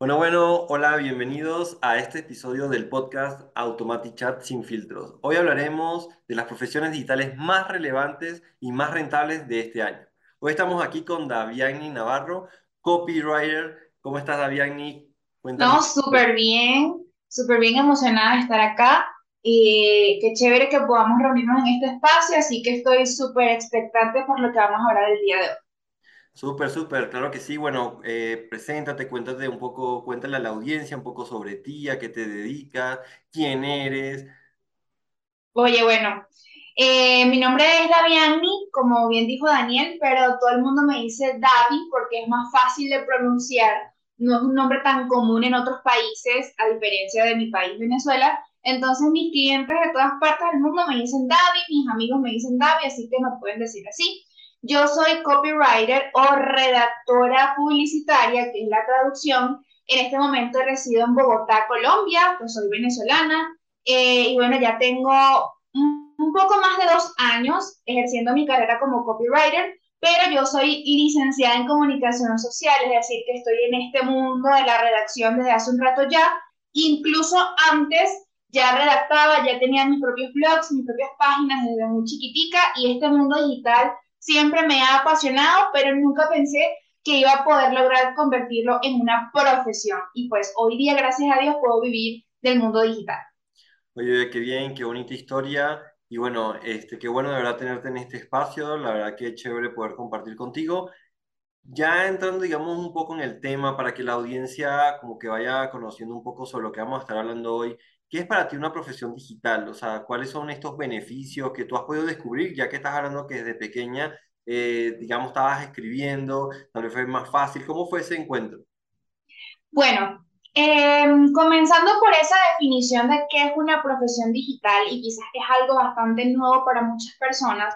Bueno, bueno, hola, bienvenidos a este episodio del podcast Automatic Chat sin filtros. Hoy hablaremos de las profesiones digitales más relevantes y más rentables de este año. Hoy estamos aquí con Daviani Navarro, copywriter. ¿Cómo estás, Daviani? No, súper bien, súper bien emocionada de estar acá. Y qué chévere que podamos reunirnos en este espacio, así que estoy súper expectante por lo que vamos a hablar el día de hoy. Súper, súper, claro que sí. Bueno, eh, preséntate, cuéntate un poco, cuéntale a la audiencia un poco sobre ti, a qué te dedicas, quién eres. Oye, bueno, eh, mi nombre es Daviani, como bien dijo Daniel, pero todo el mundo me dice Davi porque es más fácil de pronunciar. No es un nombre tan común en otros países, a diferencia de mi país, Venezuela. Entonces mis clientes de todas partes del mundo me dicen Davi, mis amigos me dicen Davi, así que me pueden decir así. Yo soy copywriter o redactora publicitaria, que es la traducción. En este momento resido en Bogotá, Colombia, pues soy venezolana. Eh, y bueno, ya tengo un, poco más de dos años ejerciendo mi carrera como copywriter, pero yo soy licenciada en comunicación social, es decir, que estoy en este mundo de la redacción desde hace un rato ya. Incluso antes ya redactaba, ya tenía mis propios blogs, mis propias páginas desde muy chiquitica y este mundo digital siempre me ha apasionado, pero nunca pensé que iba a poder lograr convertirlo en una profesión. Y pues hoy día, gracias a Dios, puedo vivir del mundo digital. Oye, qué bien, qué bonita historia. Y bueno, este, qué bueno de verdad tenerte en este espacio. La verdad que es chévere poder compartir contigo. Ya entrando, digamos, un poco en el tema para que la audiencia como que vaya conociendo un poco sobre lo que vamos a estar hablando hoy. ¿Qué es para ti una profesión digital? O sea, ¿cuáles son estos beneficios que tú has podido descubrir, ya que estás hablando que desde pequeña, eh, digamos, estabas escribiendo, tal vez fue más fácil? ¿Cómo fue ese encuentro? Bueno, em, comenzando por esa definición de qué es una profesión digital, y quizás es algo bastante nuevo para muchas personas,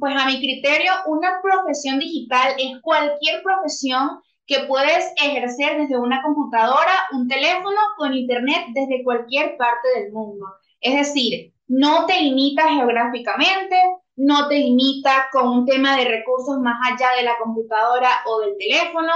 pues a mi criterio, una profesión digital es cualquier profesión que puedes ejercer desde una computadora, un teléfono, con internet desde cualquier parte del mundo. Es decir, no te limita geográficamente, no te limita con un tema de recursos más allá de la computadora o del teléfono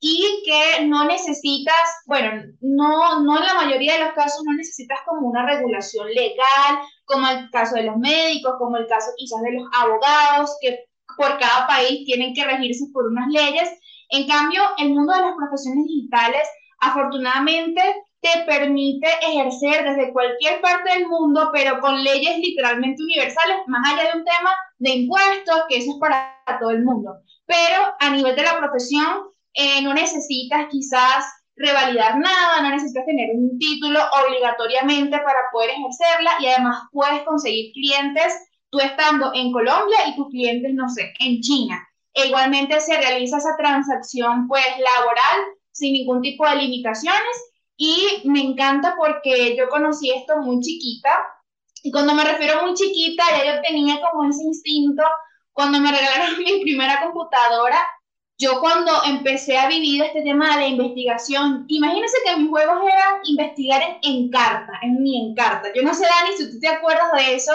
y que no necesitas, bueno, no, no en la mayoría de los casos no necesitas como una regulación legal, como el caso de los médicos, como el caso quizás de los abogados, que por cada país tienen que regirse por unas leyes, en cambio, el mundo de las profesiones digitales, afortunadamente, te permite ejercer desde cualquier parte del mundo, pero con leyes literalmente universales, más allá de un tema de impuestos, que eso es para todo el mundo. Pero a nivel de la profesión, eh, no necesitas quizás revalidar nada, no necesitas tener un título obligatoriamente para poder ejercerla y además puedes conseguir clientes tú estando en Colombia y tus clientes, no sé, en China. E igualmente se realiza esa transacción pues laboral sin ningún tipo de limitaciones. Y me encanta porque yo conocí esto muy chiquita. Y cuando me refiero muy chiquita ya yo tenía como ese instinto. Cuando me regalaron mi primera computadora yo cuando empecé a vivir este tema de la investigación, imagínense que mis juegos eran investigar en Encarta, en mi Encarta. Yo no sé, Dani, si tú te acuerdas de eso,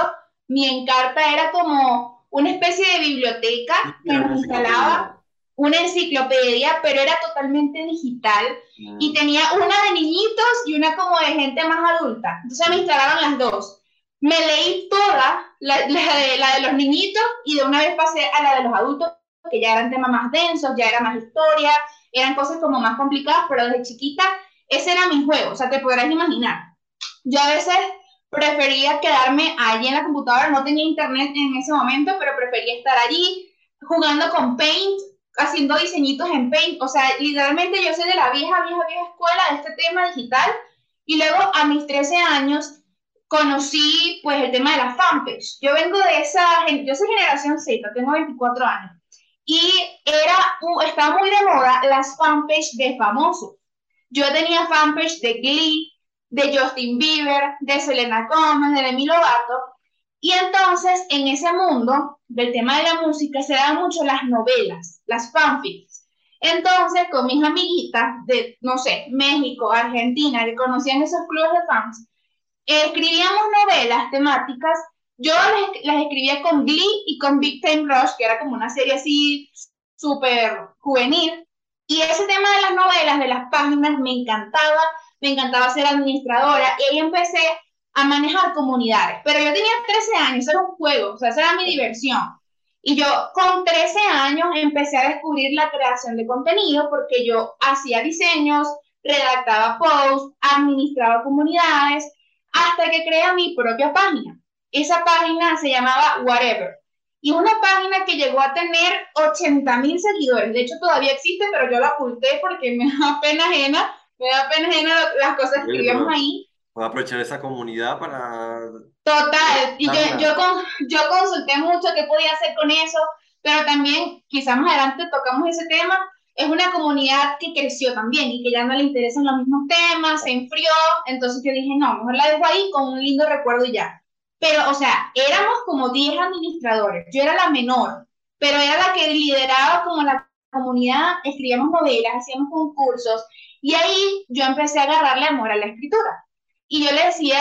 mi Encarta era como una especie de biblioteca que nos instalaba una enciclopedia, pero era totalmente digital y mm. tenía una de niñitos y una como de gente más adulta. Entonces me instalaron las dos. Me leí toda, la, de, la de los niñitos y de una vez pasé a la de los adultos, que ya eran temas más densos, ya era más historia, eran cosas como más complicadas, pero desde chiquita ese era mi juego, o sea, te podrás imaginar. Yo a veces prefería quedarme allí en la computadora, no tenía internet en ese momento, pero prefería estar allí jugando con Paint, haciendo diseñitos en Paint, o sea, literalmente yo soy de la vieja, vieja, vieja escuela de este tema digital, y luego a mis 13 años conocí pues el tema de la fanpage. Yo vengo de esa, yo soy generación Z, tengo 24 años, y era, estaba muy de moda las fanpage de famosos. Yo tenía fanpage de Glee, de Justin Bieber, de Selena Gomez, de Demi Lovato. Y entonces, en ese mundo del tema de la música, se dan mucho las novelas, las fanfics. Entonces, con mis amiguitas de, no sé, México, Argentina, que conocían esos clubes de fans, escribíamos novelas temáticas. Yo las, escribía con Glee y con Big Time Rush, que era como una serie así súper juvenil. Y ese tema de las novelas, de las páginas, me encantaba, me encantaba ser administradora y ahí empecé a manejar comunidades. Pero yo tenía 13 años, era un juego, o sea, esa era mi diversión. Y yo con 13 años empecé a descubrir la creación de contenido porque yo hacía diseños, redactaba posts, administraba comunidades, hasta que creé mi propia página. Esa página se llamaba Whatever. Y una página que llegó a tener 80 mil seguidores. De hecho, todavía existe, pero yo la oculté porque me da pena ajena, me da pena ajena las cosas que escribíamos ahí. Voy a aprovechar esa comunidad para... Total, y yo, yo, con, yo consulté mucho qué podía hacer con eso, pero también quizás más adelante tocamos ese tema, es una comunidad que creció también y que ya no le interesan los mismos temas, se enfrió, entonces yo dije, no, mejor la dejo ahí con un lindo recuerdo y ya. Pero, o sea, éramos como 10 administradores, yo era la menor, pero era la que lideraba como la comunidad, escribíamos novelas, hacíamos concursos, y ahí yo empecé a agarrarle amor a la escritura. Y yo le decía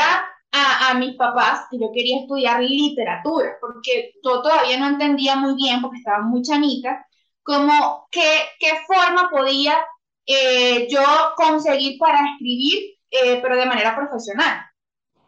a, a, mis papás que yo quería estudiar literatura, porque yo todavía no entendía muy bien, porque estaba muy chanita, como qué, qué forma podía eh, yo conseguir para escribir, eh, pero de manera profesional.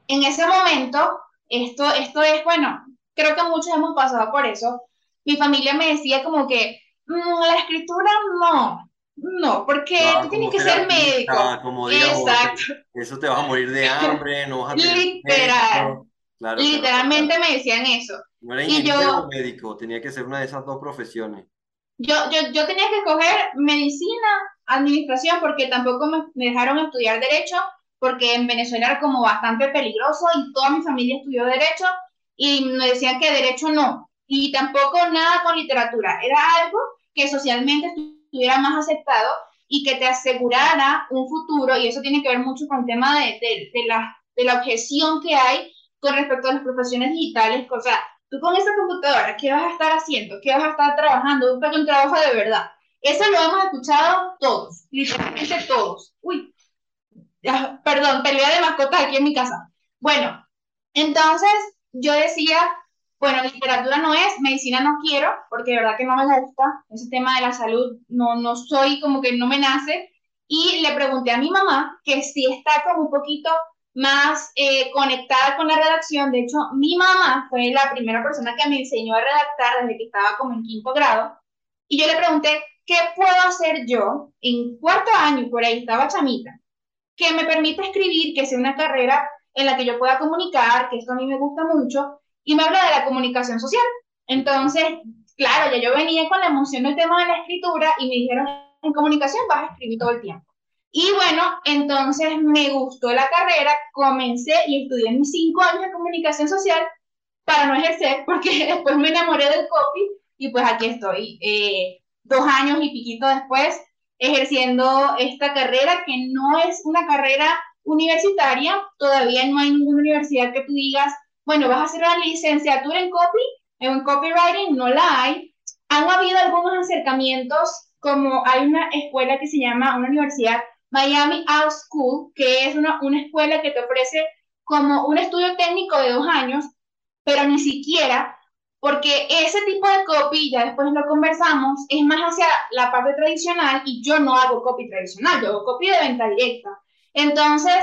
En ese momento, esto, esto es, bueno, creo que muchos hemos pasado por eso. Mi familia me decía como que mm, la escritura no, no, porque tú tienes que ser médico. Como Exacto. Eso te vas a morir de hambre, no vas a tener Literal. Claro, Literalmente me decían eso. No era y yo, médico, tenía que ser una de esas dos profesiones. Yo, yo, yo tenía que escoger medicina, administración, porque tampoco me, me dejaron estudiar derecho, porque en Venezuela era como bastante peligroso y toda mi familia estudió derecho y me decían que derecho no. Y tampoco nada con literatura. Era algo que socialmente estuviera más aceptado y que te asegurara un futuro, y eso tiene que ver mucho con el tema de, de, la, de la objeción que hay con respecto a las profesiones digitales, o sea, tú con esa computadora, ¿qué vas a estar haciendo? ¿Qué vas a estar trabajando? Busca un trabajo de verdad. Eso lo hemos escuchado todos, literalmente todos. Uy, perdón, pelea de mascotas aquí en mi casa. Bueno, entonces yo decía, bueno, literatura no es, medicina no quiero, porque de verdad que no me gusta, ese tema de la salud no, no soy como que no me nace. Y le pregunté a mi mamá que si está como un poquito más eh, conectada con la redacción. De hecho, mi mamá fue la primera persona que me enseñó a redactar desde que estaba como en quinto grado. Y yo le pregunté, ¿qué puedo hacer yo en cuarto año, por ahí estaba chamita, que me permita escribir, que sea una carrera en la que yo pueda comunicar, que esto a mí me gusta mucho, y me habla de la comunicación social. Entonces, claro, ya yo venía con la emoción del tema de la escritura y me dijeron, en comunicación vas a escribir todo el tiempo. Y bueno, entonces me gustó la carrera, comencé y estudié mis cinco años de comunicación social para no ejercer, porque después me enamoré del copy y pues aquí estoy, eh, dos años y piquito después, ejerciendo esta carrera que no es una carrera universitaria, todavía no hay ninguna universidad que tú digas, bueno, vas a hacer una licenciatura en copy, en copywriting, no la hay. Han habido algunos acercamientos, como hay una escuela que se llama, una universidad, Miami Art School, que es una, una escuela que te ofrece como un estudio técnico de dos años, pero ni siquiera, porque ese tipo de copy, ya después lo conversamos, es más hacia la parte tradicional y yo no hago copy tradicional, yo hago copy de venta directa. Entonces,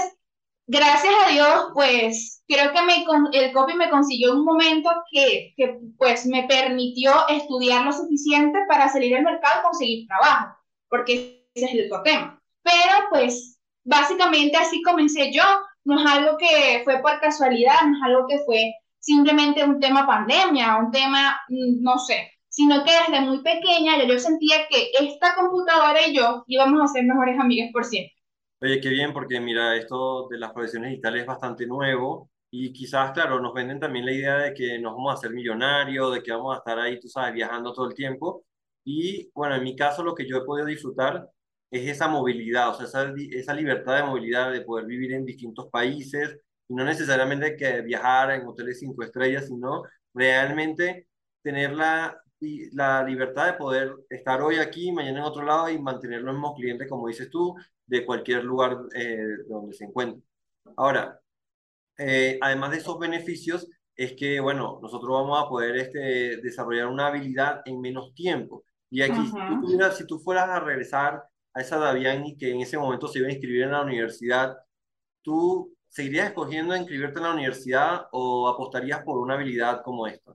gracias a Dios, pues creo que me, el copy me consiguió un momento que, que, pues me permitió estudiar lo suficiente para salir al mercado y conseguir trabajo, porque ese es el otro tema. Pero pues básicamente así comencé yo, no es algo que fue por casualidad, no es algo que fue simplemente un tema pandemia, un tema, mm, no sé, sino que desde muy pequeña yo, yo sentía que esta computadora y yo íbamos a ser mejores amigas por siempre. Oye, qué bien, porque mira, esto de las profesiones digitales es bastante nuevo y quizás, claro, nos venden también la idea de que nos vamos a hacer millonarios, de que vamos a estar ahí, tú sabes, viajando todo el tiempo. Y bueno, en mi caso lo que yo he podido disfrutar es esa movilidad, o sea, esa, esa libertad de movilidad, de poder vivir en distintos países, y no necesariamente que viajar en hoteles cinco estrellas, sino realmente tener la, la libertad de poder estar hoy aquí, mañana en otro lado y mantener los mismos clientes, como dices tú, de cualquier lugar eh, donde se encuentre. Ahora, eh, además de esos beneficios, es que, bueno, nosotros vamos a poder este, desarrollar una habilidad en menos tiempo. Y aquí, si, tú si tú fueras a regresar a esa Daviani que en ese momento se iba a inscribir en la universidad, ¿tú seguirías escogiendo inscribirte en la universidad o apostarías por una habilidad como esta?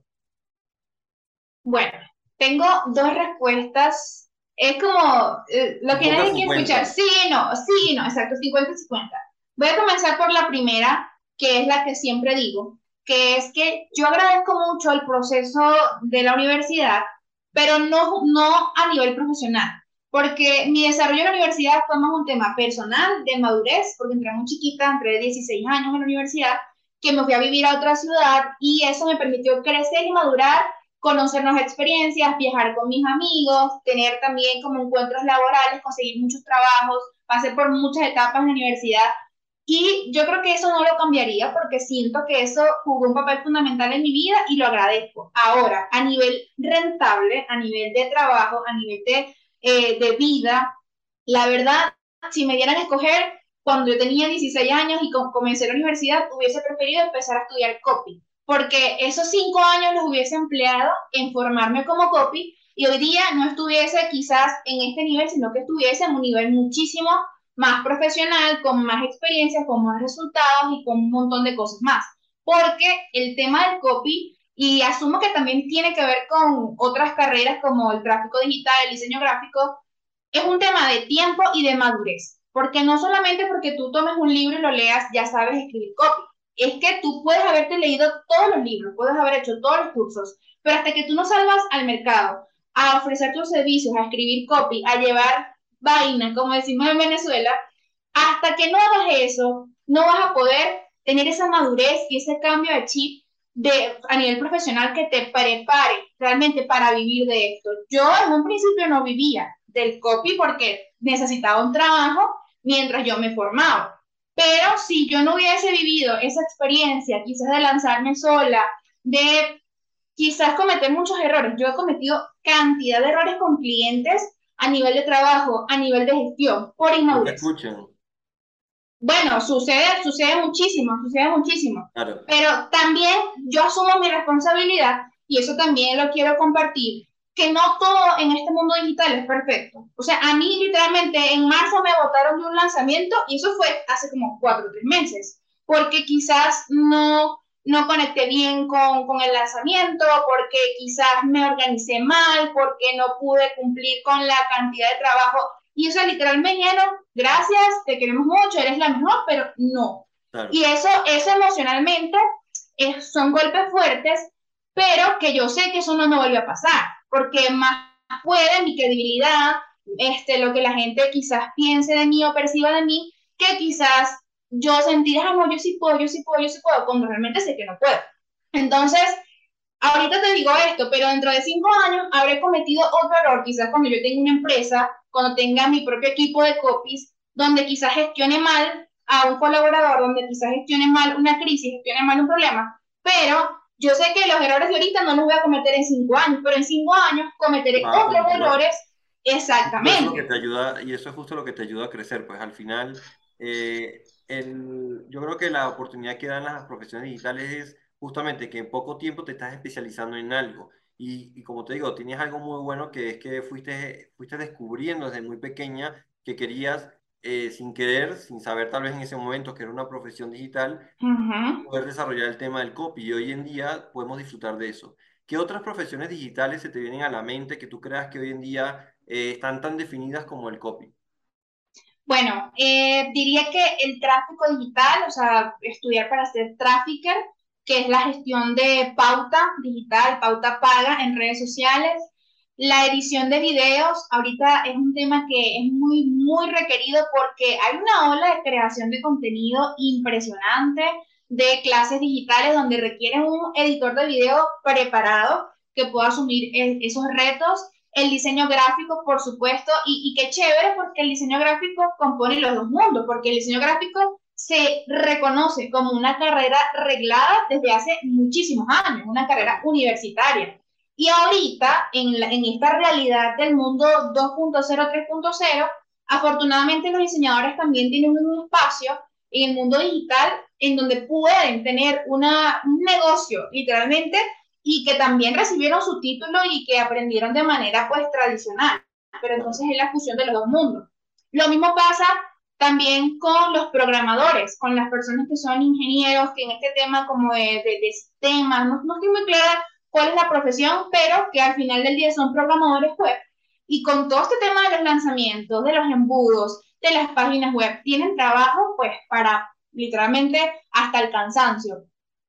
Bueno, tengo dos respuestas. Es como eh, lo que nadie quiere escuchar. Sí, no, sí, no, exacto, 50-50. Voy a comenzar por la primera, que es la que siempre digo, que es que yo agradezco mucho el proceso de la universidad, pero no, no a nivel profesional, porque mi desarrollo en la universidad fue más un tema personal, de madurez, porque entré muy chiquita, entré 16 años en la universidad, que me fui a vivir a otra ciudad y eso me permitió crecer y madurar conocer nuevas experiencias, viajar con mis amigos, tener también como encuentros laborales, conseguir muchos trabajos, pasé por muchas etapas en la universidad y yo creo que eso no lo cambiaría porque siento que eso jugó un papel fundamental en mi vida y lo agradezco. Ahora, a nivel rentable, a nivel de trabajo, a nivel de, eh, de vida, la verdad, si me dieran a escoger, cuando yo tenía 16 años y comencé la universidad, hubiese preferido empezar a estudiar copy porque esos cinco años los hubiese empleado en formarme como copy y hoy día no estuviese quizás en este nivel, sino que estuviese en un nivel muchísimo más profesional, con más experiencias, con más resultados y con un montón de cosas más. Porque el tema del copy, y asumo que también tiene que ver con otras carreras como el tráfico digital, el diseño gráfico, es un tema de tiempo y de madurez. Porque no solamente porque tú tomes un libro y lo leas, ya sabes escribir copy es que tú puedes haberte leído todos los libros, puedes haber hecho todos los cursos, pero hasta que tú no salgas al mercado a ofrecer tus servicios, a escribir copy, a llevar vaina, como decimos en Venezuela, hasta que no hagas eso, no vas a poder tener esa madurez y ese cambio de chip de, a nivel profesional que te prepare realmente para vivir de esto. Yo en un principio no vivía del copy porque necesitaba un trabajo mientras yo me formaba. Pero si yo no hubiese vivido esa experiencia, quizás de lanzarme sola, de quizás cometer muchos errores, yo he cometido cantidad de errores con clientes a nivel de trabajo, a nivel de gestión, por inmadurez. Bueno, sucede, sucede muchísimo, sucede muchísimo. Pero también yo asumo mi responsabilidad y eso también lo quiero compartir que no todo en este mundo digital es perfecto. O sea, a mí literalmente en marzo me votaron de un lanzamiento y eso fue hace como cuatro o tres meses, porque quizás no, no conecté bien con, con el lanzamiento, porque quizás me organicé mal, porque no pude cumplir con la cantidad de trabajo. Y eso literalmente me dijeron, gracias, te queremos mucho, eres la mejor, pero no. Y eso, eso emocionalmente es, son golpes fuertes, pero que yo sé que eso no me vuelve a pasar porque más puede mi credibilidad, este, lo que la gente quizás piense de mí o perciba de mí, que quizás yo sentir, ah, no, yo sí puedo, yo sí puedo, yo sí puedo, cuando realmente sé que no puedo. Entonces, ahorita te digo esto, pero dentro de cinco años habré cometido otro error, quizás cuando yo tenga una empresa, cuando tenga mi propio equipo de copies, donde quizás gestione mal a un colaborador, donde quizás gestione mal una crisis, gestione mal un problema, pero yo sé que los errores de ahorita no los voy a cometer en cinco años, pero en cinco años cometeré otros errores. Exactamente. Eso que te ayuda, y eso es justo lo que te ayuda a crecer, pues al final, eh, el, yo creo que la oportunidad que dan las profesiones digitales es justamente que en poco tiempo te estás especializando en algo. Y, y, como te digo, tienes algo muy bueno que es que fuiste, fuiste descubriendo desde muy pequeña que querías eh, sin querer, sin saber tal vez en ese momento que era una profesión digital, poder desarrollar el tema del copy. Y hoy en día podemos disfrutar de eso. ¿Qué otras profesiones digitales se te vienen a la mente que tú creas que hoy en día eh, están tan definidas como el copy? Bueno, eh, diría que el tráfico digital, o sea, estudiar para ser trafficker, que es la gestión de pauta digital, pauta paga en redes sociales, la edición de videos ahorita es un tema que es muy, muy requerido porque hay una ola de creación de contenido impresionante de clases digitales donde requieren un editor de video preparado que pueda asumir esos retos. El diseño gráfico, por supuesto, y, y qué chévere porque el diseño gráfico compone los dos mundos, porque el diseño gráfico se reconoce como una carrera reglada desde hace muchísimos años, una carrera universitaria. Y ahorita, en, en esta realidad del mundo 2.0, 3.0, afortunadamente los diseñadores también tienen un espacio en el mundo digital en donde pueden tener una, un negocio, literalmente, y que también recibieron su título y que aprendieron de manera pues tradicional. Pero entonces es la fusión de los dos mundos. Lo mismo pasa también con los programadores, con las personas que son ingenieros, que en este tema como de, de, sistemas, no, no estoy muy clara cuál es la profesión, pero que al final del día son programadores web. Y con todo este tema de los lanzamientos, de los embudos, de las páginas web, tienen trabajo pues para literalmente hasta el cansancio.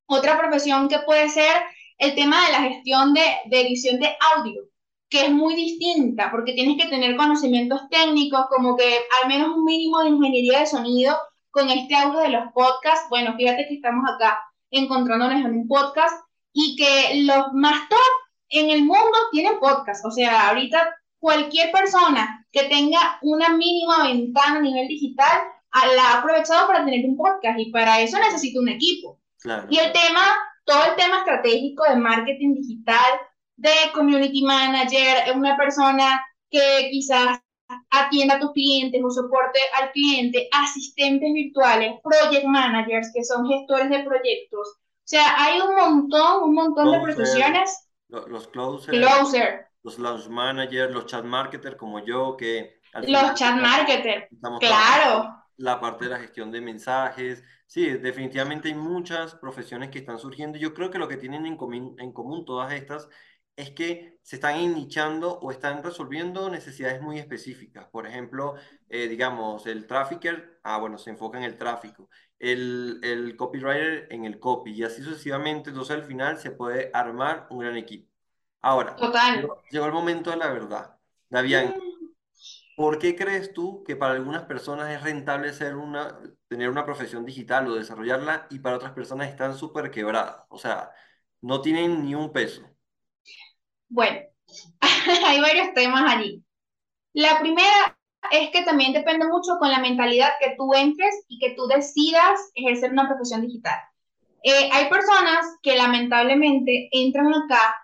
Otra profesión que puede ser el tema de la gestión de, de edición de audio, que es muy distinta porque tienes que tener conocimientos técnicos, como que al menos un mínimo de ingeniería de sonido con este audio de los podcasts. Bueno, fíjate que estamos acá encontrándonos en un podcast y que los más top en el mundo tienen podcast. O sea, ahorita cualquier persona que tenga una mínima ventana a nivel digital la ha aprovechado para tener un podcast y para eso necesita un equipo. Y el tema, todo el tema estratégico de marketing digital, de community manager, una persona que quizás atienda a tus clientes o soporte al cliente, asistentes virtuales, project managers, que son gestores de proyectos. O sea, hay un montón, un montón de profesiones. Los, closer, los launch managers, los chat marketers como yo, que... Los chat marketers, claro. La parte de la gestión de mensajes, Sí, definitivamente hay muchas profesiones que están surgiendo. Yo creo que lo que tienen en común, en común todas estas es que se están nichando o están resolviendo necesidades muy específicas. Por ejemplo, eh, digamos, el trafficker, ah, bueno, se enfoca en el tráfico. El, el copywriter en el copy y así sucesivamente. Entonces al final se puede armar un gran equipo. Ahora, llegó, el momento de la verdad. Davián, ¿Por qué crees tú que para algunas personas es rentable ser una, tener una profesión digital o desarrollarla y para otras personas están súper quebradas? O sea, no tienen ni un peso. Bueno, hay varios temas allí. La primera es que también depende mucho con la mentalidad que tú entres y que tú decidas ejercer una profesión digital. Eh, hay personas que lamentablemente entran acá,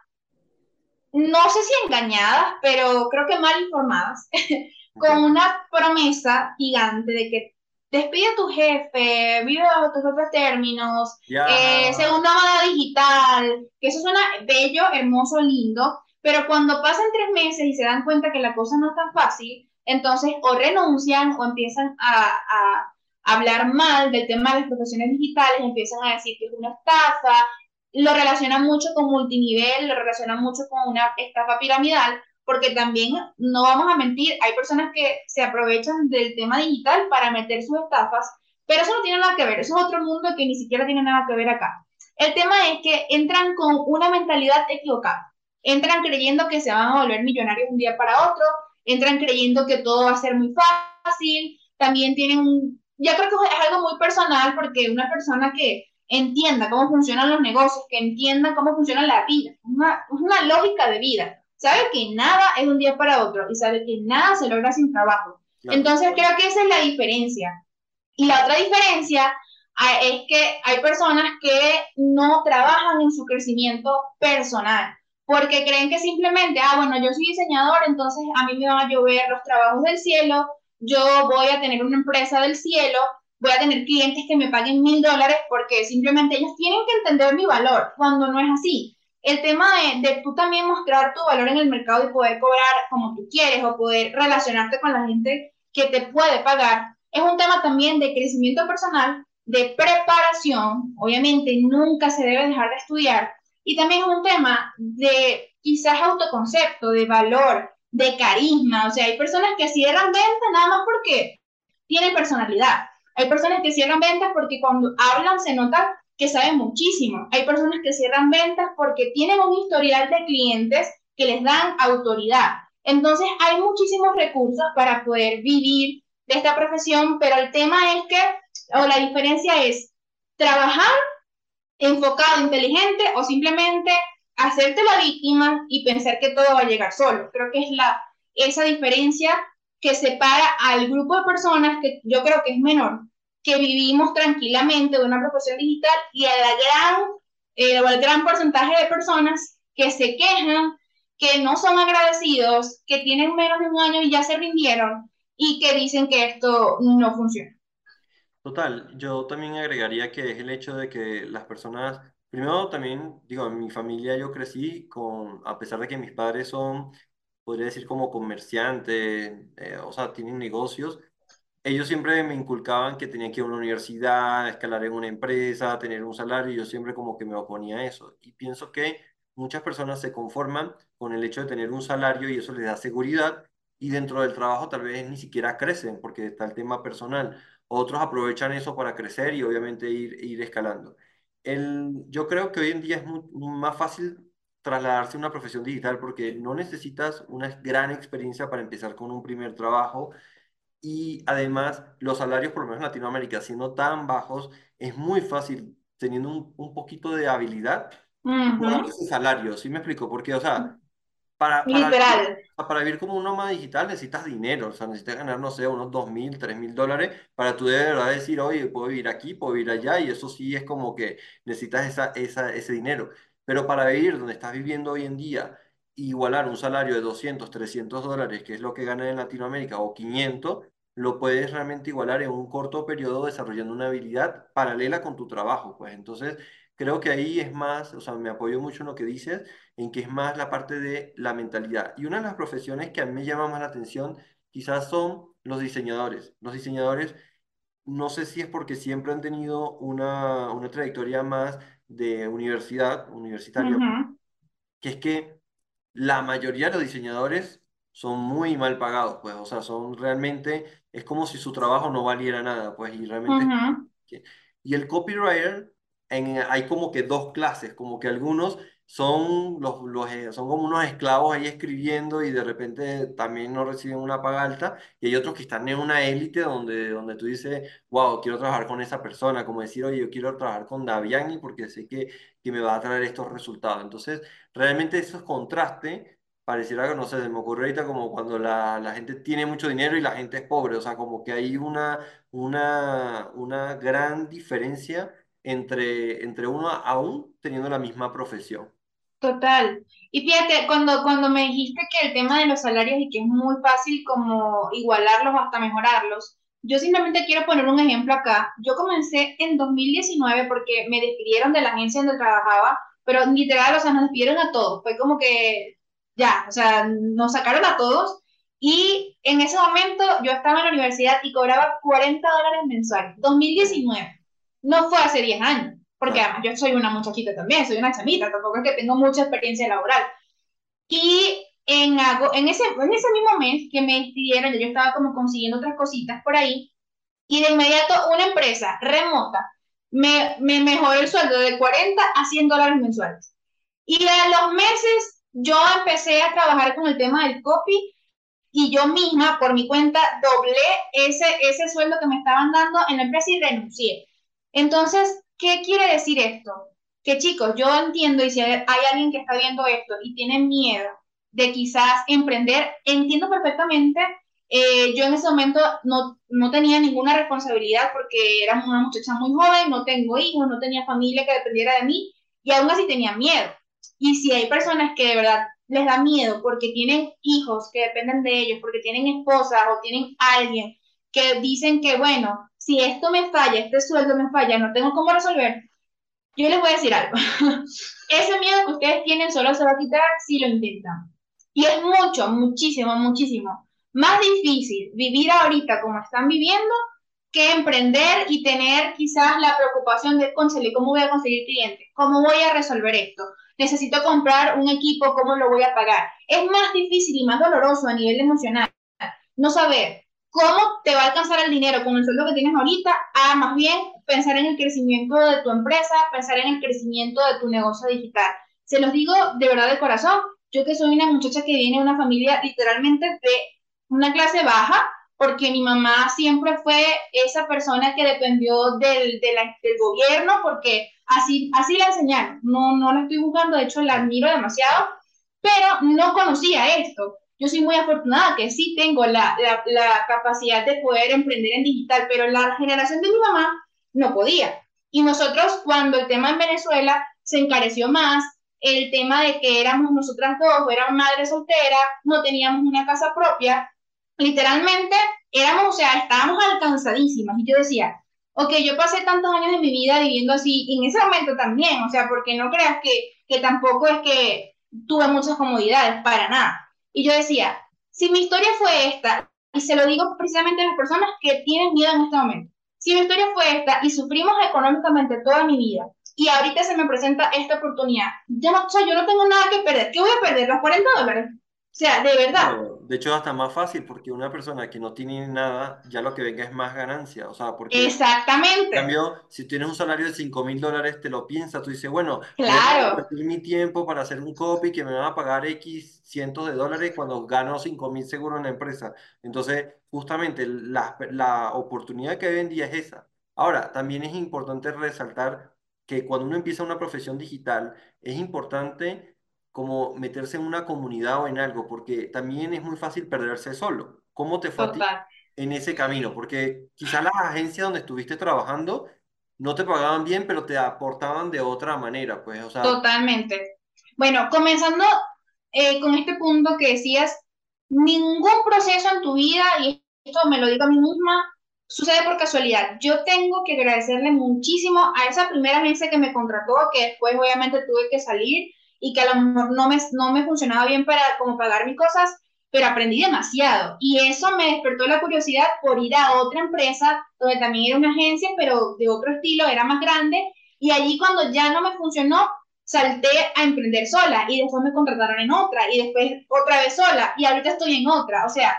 no sé si engañadas, pero creo que mal informadas, con una promesa gigante de que despide a tu jefe, vive bajo tus propios términos, eh, segunda moda digital, que eso suena bello, hermoso, lindo, pero cuando pasan tres meses y se dan cuenta que la cosa no es tan fácil, entonces o renuncian o empiezan a, a hablar mal del tema de las profesiones digitales, empiezan a decir que es una estafa, lo relacionan mucho con multinivel, lo relacionan mucho con una estafa piramidal, porque también no vamos a mentir, hay personas que se aprovechan del tema digital para meter sus estafas, pero eso no tiene nada que ver, eso es otro mundo que ni siquiera tiene nada que ver acá. El tema es que entran con una mentalidad equivocada, entran creyendo que se van a volver millonarios un día para otro, entran creyendo que todo va a ser muy fácil, también tienen un, ya creo que es algo muy personal porque una persona que entienda cómo funcionan los negocios, que entienda cómo funciona la vida, una, una lógica de vida sabe que nada es un día para otro y sabe que nada se logra sin trabajo. Entonces creo que esa es la diferencia. Y la otra diferencia ah, es que hay personas que no trabajan en su crecimiento personal, porque creen que simplemente, ah, bueno, yo soy diseñador, entonces a mí me van a llover los trabajos del cielo, yo voy a tener una empresa del cielo, voy a tener clientes que me paguen mil dólares porque simplemente ellos tienen que entender mi valor, cuando no es así. El tema de, de, tú también mostrar tu valor en el mercado y poder cobrar como tú quieres o poder relacionarte con la gente que te puede pagar, es un tema también de crecimiento personal, de preparación, obviamente nunca se debe dejar de estudiar, y también es un tema de quizás autoconcepto, de valor, de carisma, o sea, hay personas que cierran ventas nada más porque tienen personalidad, hay personas que cierran ventas porque cuando hablan se nota que saben muchísimo. Hay personas que cierran ventas porque tienen un historial de clientes que les dan autoridad. Entonces hay muchísimos recursos para poder vivir de esta profesión, pero el tema es que, o la diferencia es trabajar enfocado, inteligente o simplemente hacerte la víctima y pensar que todo va a llegar solo. Creo que es la, esa diferencia que separa al grupo de personas que yo creo que es menor, que vivimos tranquilamente de una profesión digital y a gran, eh, al gran porcentaje de personas que se quejan, que no son agradecidos, que tienen menos de un año y ya se rindieron y que dicen que esto no funciona. Total, yo también agregaría que es el hecho de que las personas, primero también, digo, en mi familia yo crecí con, a pesar de que mis padres son, podría decir como comerciantes, eh, o sea, tienen negocios, ellos siempre me inculcaban que tenía que ir a una universidad, escalar en una empresa, tener un salario, y yo siempre como que me oponía a eso. Y pienso que muchas personas se conforman con el hecho de tener un salario y eso les da seguridad y dentro del trabajo tal vez ni siquiera crecen porque está el tema personal. Otros aprovechan eso para crecer y obviamente ir, ir escalando. El, yo creo que hoy en día es más fácil trasladarse a una profesión digital porque no necesitas una gran experiencia para empezar con un primer trabajo y además los salarios, por lo menos en Latinoamérica, siendo tan bajos, es muy fácil teniendo un, un poquito de habilidad uh ese salario, ¿sí me explico? Porque, o sea, para, para, Literal. para vivir como un nómada digital necesitas dinero, o sea, necesitas ganar, no sé, unos dos mil, tres mil dólares para tú de verdad decir, oye, puedo vivir aquí, puedo vivir allá, y eso sí es como que necesitas esa, esa, ese dinero. Pero para vivir donde estás viviendo hoy en día, igualar un salario de 200, 300 dólares, que es lo que ganan en Latinoamérica, o 500, lo puedes realmente igualar en un corto periodo desarrollando una habilidad paralela con tu trabajo, pues entonces creo que ahí es más, o sea, me apoyo mucho en lo que dices, en que es más la parte de la mentalidad. Y una de las profesiones que a mí me llama más la atención quizás son los diseñadores. Los diseñadores, no sé si es porque siempre han tenido una, una trayectoria más de universidad, universitaria, que es que la mayoría de los diseñadores son muy mal pagados, pues, o sea, son realmente, es como si su trabajo no valiera nada, pues, y realmente... Y el copywriter, en, hay como que dos clases, como que algunos son, los, los, eh, son como unos esclavos ahí escribiendo y de repente también no reciben una paga alta, y hay otros que están en una élite donde, donde tú dices, wow, quiero trabajar con esa persona, como decir, oye, yo quiero trabajar con Daviani porque sé que, que me va a traer estos resultados. Entonces, realmente esos contrastes pareciera que, no sé, se me ocurre ahorita como cuando la, la, gente tiene mucho dinero y la gente es pobre, o sea, como que hay una, una, una gran diferencia entre, entre uno aún teniendo la misma profesión. Total. Y fíjate, cuando, cuando me dijiste que el tema de los salarios y que es muy fácil como igualarlos hasta mejorarlos, yo simplemente quiero poner un ejemplo acá. Yo comencé en 2019 porque me despidieron de la agencia donde trabajaba, pero literal, o sea, nos despidieron a todos. Fue como que ya, o sea, nos sacaron a todos y en ese momento yo estaba en la universidad y cobraba 40 dólares mensuales, 2019, no fue hace 10 años, porque además yo soy una muchachita también, soy una chamita, tampoco es que tengo mucha experiencia laboral. Y en, en, ese, en ese mismo mes que me despidieron, yo estaba como consiguiendo otras cositas por ahí, y de inmediato una empresa remota me, me mejoró el sueldo de 40 a 100 dólares mensuales. Y a los meses yo empecé a trabajar con el tema del copy y yo misma, por mi cuenta, doblé ese, ese sueldo que me estaban dando en la empresa y renuncié. Entonces, ¿qué quiere decir esto? Que chicos, yo entiendo y si hay alguien que está viendo esto y tiene miedo de quizás emprender, entiendo perfectamente. Eh, yo en ese momento no, no tenía ninguna responsabilidad porque era una muchacha muy joven, no tengo hijos, no tenía familia que dependiera de mí y aún así tenía miedo. Y si hay personas que de verdad les da miedo porque tienen hijos que dependen de ellos, porque tienen esposas o tienen alguien que dicen que, bueno, si esto me falla, este sueldo me falla, no tengo cómo resolver, yo les voy a decir algo. Ese miedo que ustedes tienen solo se va a quitar si lo intentan. Y es mucho, muchísimo, muchísimo más difícil vivir ahorita como están viviendo que emprender y tener quizás la preocupación de, ¿cómo voy a conseguir clientes? ¿Cómo voy a resolver esto? necesito comprar un equipo, ¿cómo lo voy a pagar? Es más difícil y más doloroso a nivel emocional no saber cómo te va a alcanzar el dinero con el sueldo que tienes ahorita, a más bien pensar en el crecimiento de tu empresa, pensar en el crecimiento de tu negocio digital. Se los digo de verdad de corazón, yo que soy una muchacha que viene de una familia literalmente de una clase baja, porque mi mamá siempre fue esa persona que dependió del, del gobierno, porque así, así la enseñaron. No, no la estoy buscando, de hecho la admiro demasiado, pero no conocía esto. Yo soy muy afortunada que sí tengo la, la, la capacidad de poder emprender en digital, pero la generación de mi mamá no podía. Y nosotros, cuando el tema en Venezuela se encareció más, el tema de que éramos nosotras dos, o éramos madres solteras, no teníamos una casa propia, literalmente éramos, o sea, estábamos alcanzadísimas. Y yo decía, ok, yo pasé tantos años de mi vida viviendo así, y en ese momento también, o sea, porque no creas que, que tampoco es que tuve muchas comodidades, para nada. Y yo decía, si mi historia fue esta, y se lo digo precisamente a las personas que tienen miedo en este momento. Si mi historia fue esta y sufrimos económicamente toda mi vida y ahorita se me presenta esta oportunidad, yo no tengo nada que perder. ¿Qué voy a perder? ¿Los 40 dólares? O sea, de verdad. De hecho, hasta más fácil porque una persona que no tiene nada, ya lo que venga es más ganancia. O sea, porque. Exactamente. En cambio, si tienes un salario de 5 mil dólares, te lo piensas, tú dices, bueno, claro. voy a mi tiempo para hacer un copy que me van a pagar X cientos de dólares cuando gano 5 mil seguro en la empresa. Entonces, justamente la, la oportunidad que hoy en día es esa. Ahora, también es importante resaltar que cuando uno empieza una profesión digital, es importante como meterse en una comunidad o en algo, porque también es muy fácil perderse solo. ¿Cómo te fue a ti en ese camino? Porque quizás las agencias donde estuviste trabajando no te pagaban bien, pero te aportaban de otra manera, pues, o sea... Totalmente. Bueno, comenzando eh, con este punto que decías, ningún proceso en tu vida, y esto me lo digo a mí misma, sucede por casualidad. Yo tengo que agradecerle muchísimo a esa primera agencia que me contrató, que después obviamente tuve que salir, y que a lo mejor no me, no me funcionaba bien para como pagar mis cosas, pero aprendí demasiado. Y eso me despertó la curiosidad por ir a otra empresa, donde también era una agencia, pero de otro estilo, era más grande. Y allí cuando ya no me funcionó, salté a emprender sola y después me contrataron en otra y después otra vez sola y ahorita estoy en otra. O sea,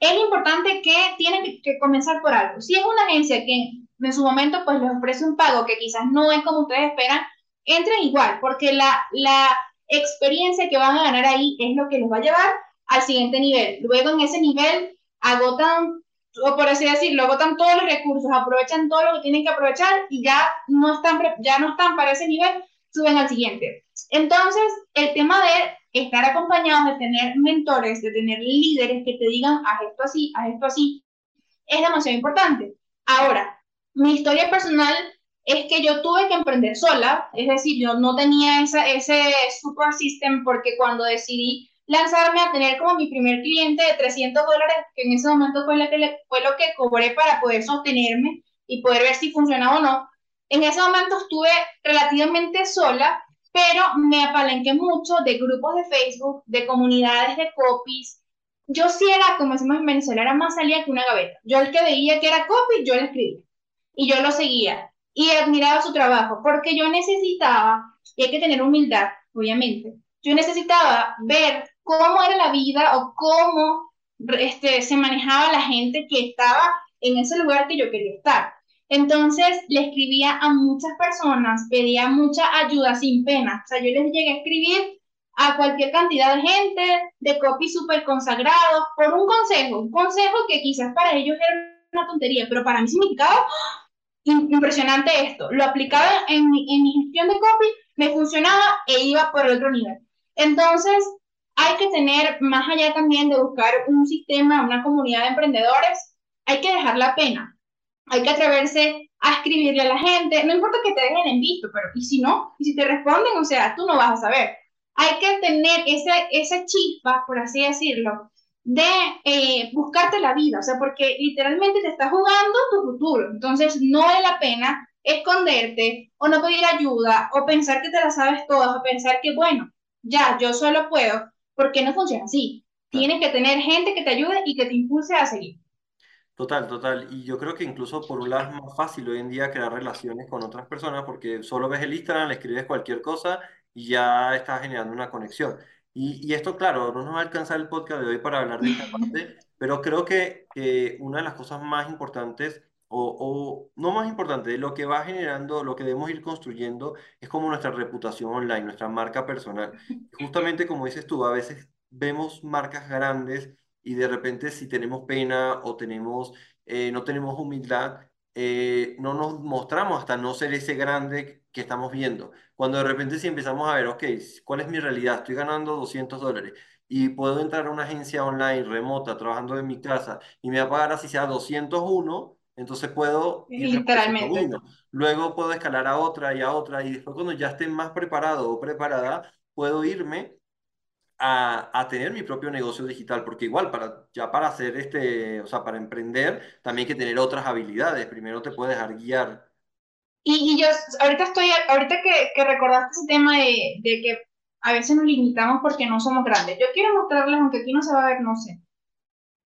es importante que tienen que comenzar por algo. Si es una agencia que en su momento pues les ofrece un pago que quizás no es como ustedes esperan, entren igual, porque la, la experiencia que van a ganar ahí es lo que los va a llevar al siguiente nivel. Luego en ese nivel agotan, o por así decirlo, agotan todos los recursos, aprovechan todo lo que tienen que aprovechar y ya no están, ya no están para ese nivel, suben al siguiente. Entonces, el tema de estar acompañados, de tener mentores, de tener líderes que te digan, haz esto así, haz esto así, es demasiado importante. Ahora, mi historia personal es que yo tuve que emprender sola, es decir, yo no tenía esa, ese super system porque cuando decidí lanzarme a tener como mi primer cliente de 300 dólares, que en ese momento fue, lo que, fue lo que cobré para poder sostenerme y poder ver si funcionaba o no, en ese momento estuve relativamente sola, pero me apalanqué mucho de grupos de Facebook, de comunidades de copies. Yo sí era, como decimos en Venezuela, era más salida que una gaveta. Yo el que veía que era copy, yo le escribía. Y yo lo seguía y admiraba su trabajo, porque yo necesitaba, y hay que tener humildad, obviamente, yo necesitaba ver cómo era la vida o cómo este, se manejaba la gente que estaba en ese lugar que yo quería estar. Entonces le escribía a muchas personas, pedía mucha ayuda sin pena. O sea, yo les llegué a escribir a cualquier cantidad de gente, de copy súper consagrados, por un consejo, un consejo que quizás para ellos era una tontería, pero para mí significaba impresionante esto. Lo aplicaba en, en mi gestión de copy, me funcionaba e iba por el otro nivel. Entonces, hay que tener, más allá también de buscar un sistema, una comunidad de emprendedores, hay que dejar la pena. Hay que atreverse a escribirle a la gente, no importa que te dejen en visto, pero y si no, y si te responden, o sea, tú no vas a saber. Hay que tener ese, esa chispa, por así decirlo, de eh, buscarte la vida, o sea, porque literalmente te estás jugando tu futuro, entonces no vale la pena esconderte o no pedir ayuda o pensar que te la sabes todas o pensar que, bueno, ya, yo solo puedo, porque no funciona así. Tienes que tener gente que te ayude y que te impulse a seguir. Total, total. Y yo creo que incluso por un lado es más fácil hoy en día crear relaciones con otras personas porque solo ves el Instagram, le escribes cualquier cosa y ya estás generando una conexión. Y, esto, claro, no nos va a alcanzar el podcast de hoy para hablar de esta parte, pero creo que, una de las cosas más importantes, o, o, no más importante, lo que va generando, lo que debemos ir construyendo, es como nuestra reputación online, nuestra marca personal. Justamente como dices tú, a veces vemos marcas grandes y de repente si tenemos pena o tenemos, eh, no tenemos humildad, eh, no nos mostramos hasta no ser ese grande que estamos viendo. Cuando de repente si empezamos a ver, ok, ¿cuál es mi realidad? Estoy ganando 200 dólares y puedo entrar a una agencia online remota trabajando en mi casa y me va a pagar así sea 201, entonces puedo literalmente luego puedo escalar a otra y a otra y después cuando ya esté más preparado o preparada puedo irme a, tener mi propio negocio digital, porque igual para, ya para hacer este, o sea, para emprender, también hay que tener otras habilidades. Primero te puedes dejar guiar. Y, y yo ahorita estoy, ahorita que, que recordaste ese tema de, de, que a veces nos limitamos porque no somos grandes. Yo quiero mostrarles, aunque aquí no se va a ver, no sé.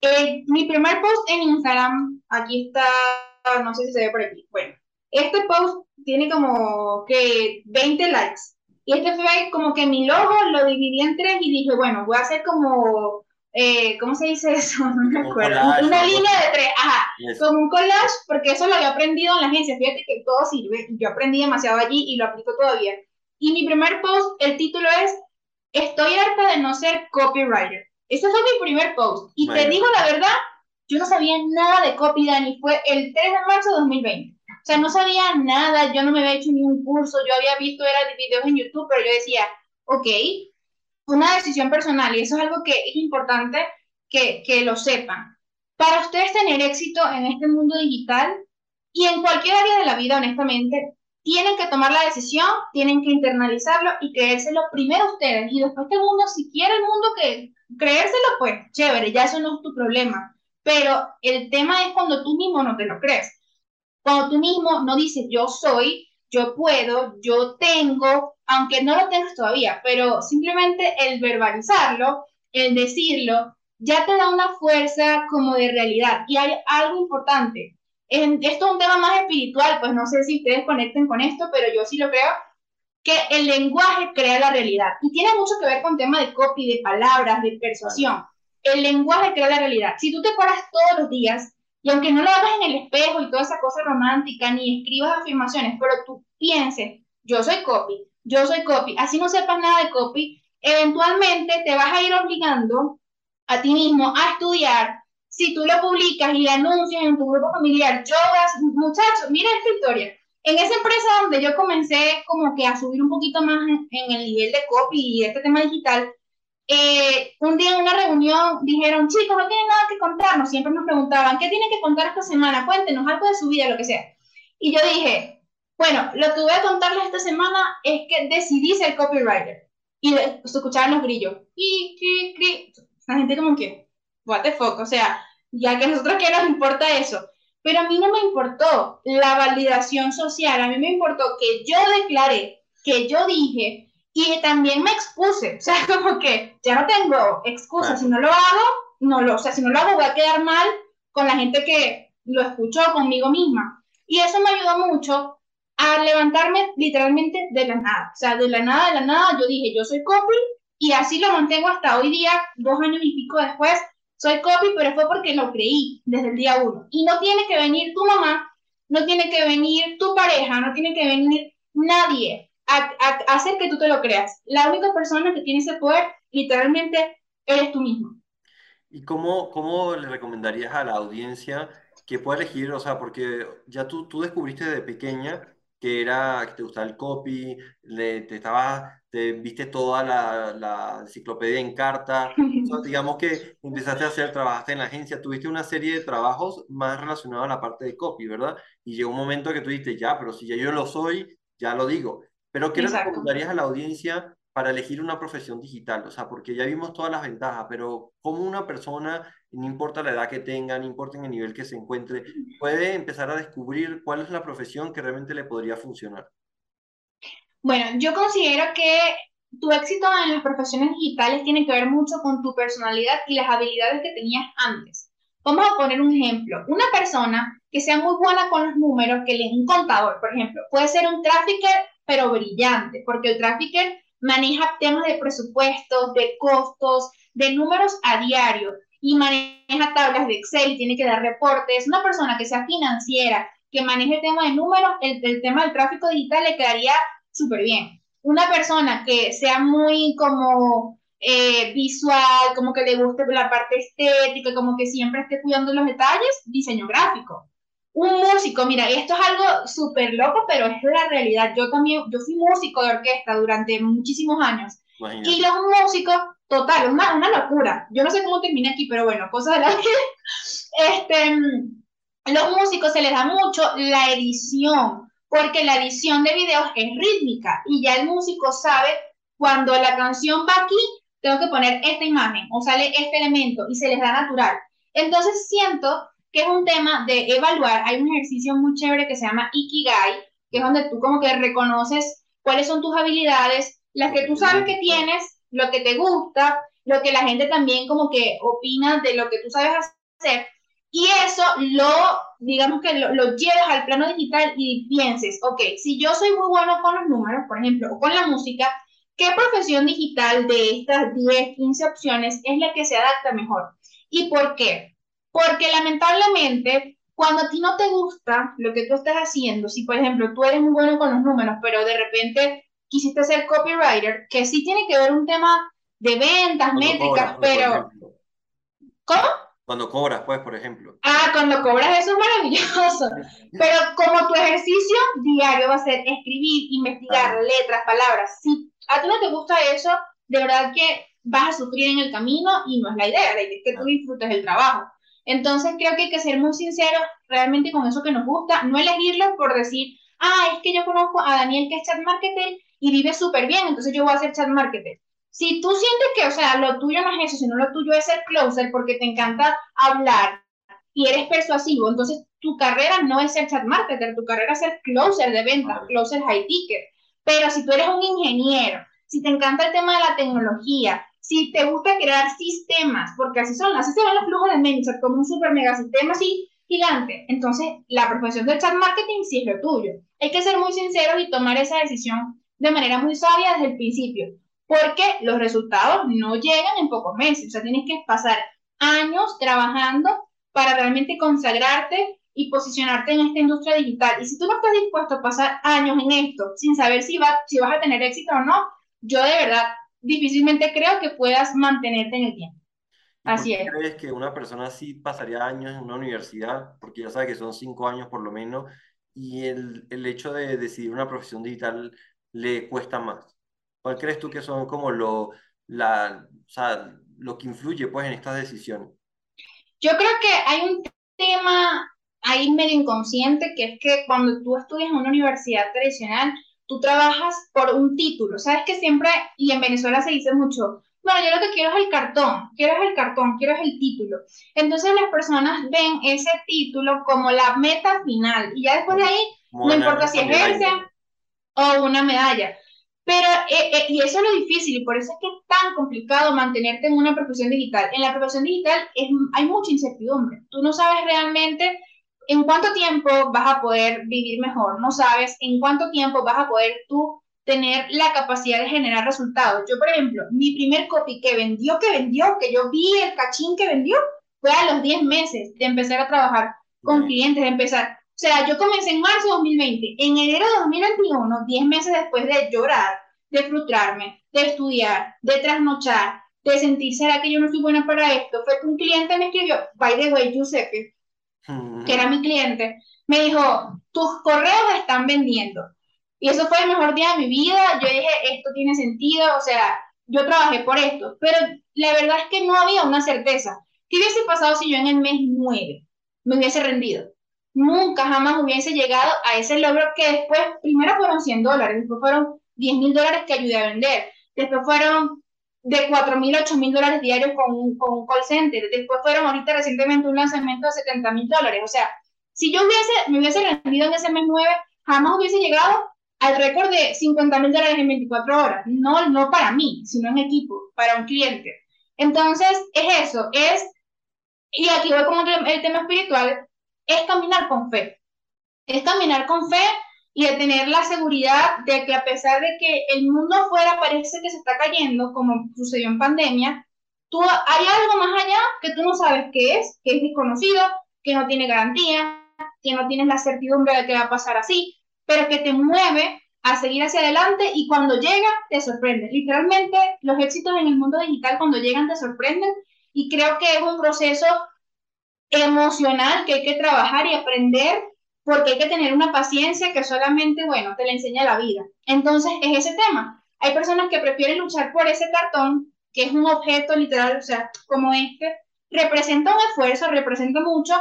Eh, mi primer post en Instagram, aquí está, no sé si se ve por aquí. Bueno, este post tiene como que 20 likes. Y este fue como que mi logo lo dividí en tres y dije, bueno, voy a hacer como, eh, ¿cómo se dice eso? No me acuerdo. Una línea de tres, ajá, como un collage, porque eso lo había aprendido en la agencia. Fíjate que todo sirve. Yo aprendí demasiado allí y lo aplico todavía. Y mi primer post, el título es, estoy harta de no ser copywriter. Ese fue mi primer post. Y te digo la verdad, yo no sabía nada de copy, Dani. Fue el 3 de marzo de 2020. O sea, no sabía nada, yo no me había hecho ni un curso, yo había visto, era de videos en YouTube, pero yo decía, ok, una decisión personal y eso es algo que es importante que, que lo sepan. Para ustedes tener éxito en este mundo digital y en cualquier área de la vida, honestamente, tienen que tomar la decisión, tienen que internalizarlo y creérselo primero ustedes y después el mundo, si quiere el mundo que creérselo, pues chévere, ya eso no es tu problema. Pero el tema es cuando tú mismo no te lo crees. Cuando tú mismo no dices yo soy, yo puedo, yo tengo, aunque no lo tengas todavía, pero simplemente el verbalizarlo, el decirlo, ya te da una fuerza como de realidad. Y hay algo importante, esto es un tema más espiritual, pues no sé si ustedes conecten con esto, pero yo sí lo creo, que el lenguaje crea la realidad. Y tiene mucho que ver con tema de copy, de palabras, de persuasión. El lenguaje crea la realidad. Si tú te paras todos los días, y aunque no lo hagas en el espejo y toda esa cosa romántica, ni escribas afirmaciones, pero tú pienses, yo soy copy, yo soy copy, así no sepas nada de copy, eventualmente te vas a ir obligando a ti mismo a estudiar, si tú lo publicas y anuncias en tu grupo familiar, yogas, muchachos, mira esta historia. En esa empresa donde yo comencé como que a subir un poquito más en, el nivel de copy y este tema digital, eh, un día en una reunión dijeron, chicos, no tienen nada que contarnos. Siempre nos preguntaban, ¿qué tienen que contar esta semana? Cuéntenos algo de su vida, lo que sea. Y yo dije, bueno, lo que voy a contarles esta semana es que decidí ser copywriter. Y se escuchaban los grillos. Y, y, La gente como que, what the fuck, o sea, ya que a nosotros qué nos importa eso. Pero a mí no me importó la validación social, a mí me importó que yo declaré, que yo dije y también me expuse, o sea, como que ya no tengo excusa, si no lo hago, no lo, o sea, si no lo hago voy a quedar mal con la gente que lo escuchó conmigo misma. Y eso me ayudó mucho a levantarme literalmente de la nada, o sea, de la nada, de la nada, yo dije, yo soy copy y así lo mantengo hasta hoy día, dos años y pico después, soy copy, pero fue porque lo creí desde el día uno. Y no tiene que venir tu mamá, no tiene que venir tu pareja, no tiene que venir nadie a, hacer que tú te lo creas. La única persona que tiene ese poder, literalmente, eres tú mismo. ¿Y cómo, cómo le recomendarías a la audiencia que pueda elegir? O sea, porque ya tú, tú descubriste de pequeña que era que te gustaba el copy, le, te estaba, te viste toda la, la enciclopedia en carta, digamos que empezaste a hacer, trabajaste en la agencia, tuviste una serie de trabajos más relacionados a la parte de copy, ¿verdad? Y llegó un momento que tú dijiste, ya, pero si ya yo lo soy, ya lo digo. Pero ¿qué le recomendarías a la audiencia para elegir una profesión digital? O sea, porque ya vimos todas las ventajas, pero ¿cómo una persona no importa la edad que tenga, no importa en el nivel que se encuentre, puede empezar a descubrir cuál es la profesión que realmente le podría funcionar. Bueno, yo considero que tu éxito en las profesiones digitales tiene que ver mucho con tu personalidad y las habilidades que tenías antes. Vamos a poner un ejemplo. Una persona que sea muy buena con los números, que le es un contador, por ejemplo, puede ser un trafficker, pero brillante, porque el trafficker maneja temas de presupuestos, de costos, de números a diario y maneja tablas de Excel tiene que dar reportes, una persona que sea financiera, que maneje el tema de números, el, tema del tráfico digital le quedaría súper bien. Una persona que sea muy como eh, visual, como que le guste la parte estética, como que siempre esté cuidando los detalles, diseño gráfico. Un músico, mira, esto es algo súper loco, pero es la realidad. Yo también, yo fui músico de orquesta durante muchísimos años. Y los músicos Total, una, una locura. Yo no sé cómo termina aquí, pero bueno, cosas de la que... Este, los músicos se les da mucho la edición, porque la edición de videos es rítmica y ya el músico sabe cuando la canción va aquí, tengo que poner esta imagen o sale este elemento y se les da natural. Entonces siento que es un tema de evaluar. Hay un ejercicio muy chévere que se llama Ikigai, que es donde tú como que reconoces cuáles son tus habilidades, las que tú sabes que tienes lo que te gusta, lo que la gente también como que opina de lo que tú sabes hacer y eso lo, digamos que lo, llevas al plano digital y pienses, ok, si yo soy muy bueno con los números, por ejemplo, o con la música, ¿qué profesión digital de estas 10, 15 opciones es la que se adapta mejor? ¿Y por qué? Porque lamentablemente, cuando a ti no te gusta lo que tú estás haciendo, si por ejemplo tú eres muy bueno con los números, pero de repente quisiste ser copywriter, que sí tiene que ver un tema de ventas, métricas, pero... ¿Cómo? Cuando cobras, pues, por ejemplo. Ah, cuando cobras eso es maravilloso. Pero como tu ejercicio diario va a ser escribir, investigar letras, palabras, si a ti no te gusta eso, de verdad que vas a sufrir en el camino y no es la idea, la idea es que tú disfrutes el trabajo. Entonces creo que hay que ser muy sinceros realmente con eso que nos gusta, no elegirlo por decir, ah, es que yo conozco a Daniel que es chat marketer y vive súper bien, entonces yo voy a hacer chat marketer. Si tú sientes que, o sea, lo tuyo no es eso, sino lo tuyo es ser closer porque te encanta hablar y eres persuasivo, entonces tu carrera no es ser chat marketer, tu carrera es ser closer de ventas, closer high ticket. Pero si tú eres un ingeniero, si te encanta el tema de la tecnología, si te gusta crear sistemas, porque así son, así se ven los flujos de Manychat, como un super mega sistema así gigante, entonces la profesión del chat marketing sí es lo tuyo. Hay que ser muy sinceros y tomar esa decisión de manera muy sabia desde el principio porque los resultados no llegan en pocos meses, o sea, tienes que pasar años trabajando para realmente consagrarte y posicionarte en esta industria digital. Y si tú no estás dispuesto a pasar años en esto sin saber si, si vas a tener éxito o no, yo de verdad difícilmente creo que puedas mantenerte en el tiempo. Así es. ¿Crees que una persona así pasaría años en una universidad? Porque ya sabe que son cinco años por lo menos, y el, el hecho de decidir una profesión digital le cuesta más. ¿Cuál crees tú que son como lo, la, o sea, lo que influye pues en estas decisiones? Yo creo que hay un tema ahí medio inconsciente que es que cuando tú estudias en una universidad tradicional, tú trabajas por un título. Sabes que siempre, y en Venezuela se dice mucho, bueno, yo lo que quiero es el cartón, quiero es el cartón, quiero es el título. Entonces las personas ven ese título como la meta final y ya después de ahí, no importa si ejercen o una medalla. Pero, eh, eh, y eso es lo difícil, y por eso es que es tan complicado mantenerte en una profesión digital. En la profesión digital es, hay mucha incertidumbre. Tú no sabes realmente en cuánto tiempo vas a poder vivir mejor, no sabes en cuánto tiempo vas a poder tú tener la capacidad de generar resultados. Yo, por ejemplo, mi primer copy que vendió, que vendió, que yo vi el cachín que vendió, fue a los 10 meses de empezar a trabajar con clientes, de empezar. O sea, yo comencé en marzo de 2020. En enero de 2021, 10 meses después de llorar, de frustrarme, de estudiar, de trasnochar, de sentir, ¿será que yo no soy buena para esto? Fue que un cliente me escribió, by the way, Giuseppe, que era mi cliente, me dijo, tus correos están vendiendo. Y eso fue el mejor día de mi vida. Yo dije, esto tiene sentido, o sea, yo trabajé por esto. Pero la verdad es que no había una certeza. ¿Qué hubiese pasado si yo en el mes 9 me hubiese rendido? nunca jamás hubiese llegado a ese logro que después, primero fueron 100 dólares, después fueron 10 mil dólares que ayudé a vender, después fueron de 4 mil, 8 mil dólares diarios con, un, con un call center, después fueron ahorita recientemente un lanzamiento de 70 mil dólares, o sea, si yo hubiese, me hubiese rendido en ese mes 9, jamás hubiese llegado al récord de 50 mil dólares en 24 horas, no, no para mí, sino en equipo, para un cliente. Entonces, es eso, es, y aquí voy con el tema espiritual, es caminar con fe. Es caminar con fe y de tener la seguridad de que a pesar de que el mundo afuera parece que se está cayendo, como sucedió en pandemia, tú, hay algo más allá que tú no sabes qué es, que es desconocido, que no tiene garantía, que no tienes la certidumbre de que va a pasar así, pero que te mueve a seguir hacia adelante y cuando llega te sorprende. Literalmente los éxitos en el mundo digital cuando llegan te sorprenden y creo que es un proceso emocional que hay que trabajar y aprender porque hay que tener una paciencia que solamente, bueno, te la enseña la vida. Entonces, es ese tema. Hay personas que prefieren luchar por ese cartón, que es un objeto literal, o sea, como este, representa un esfuerzo, representa mucho,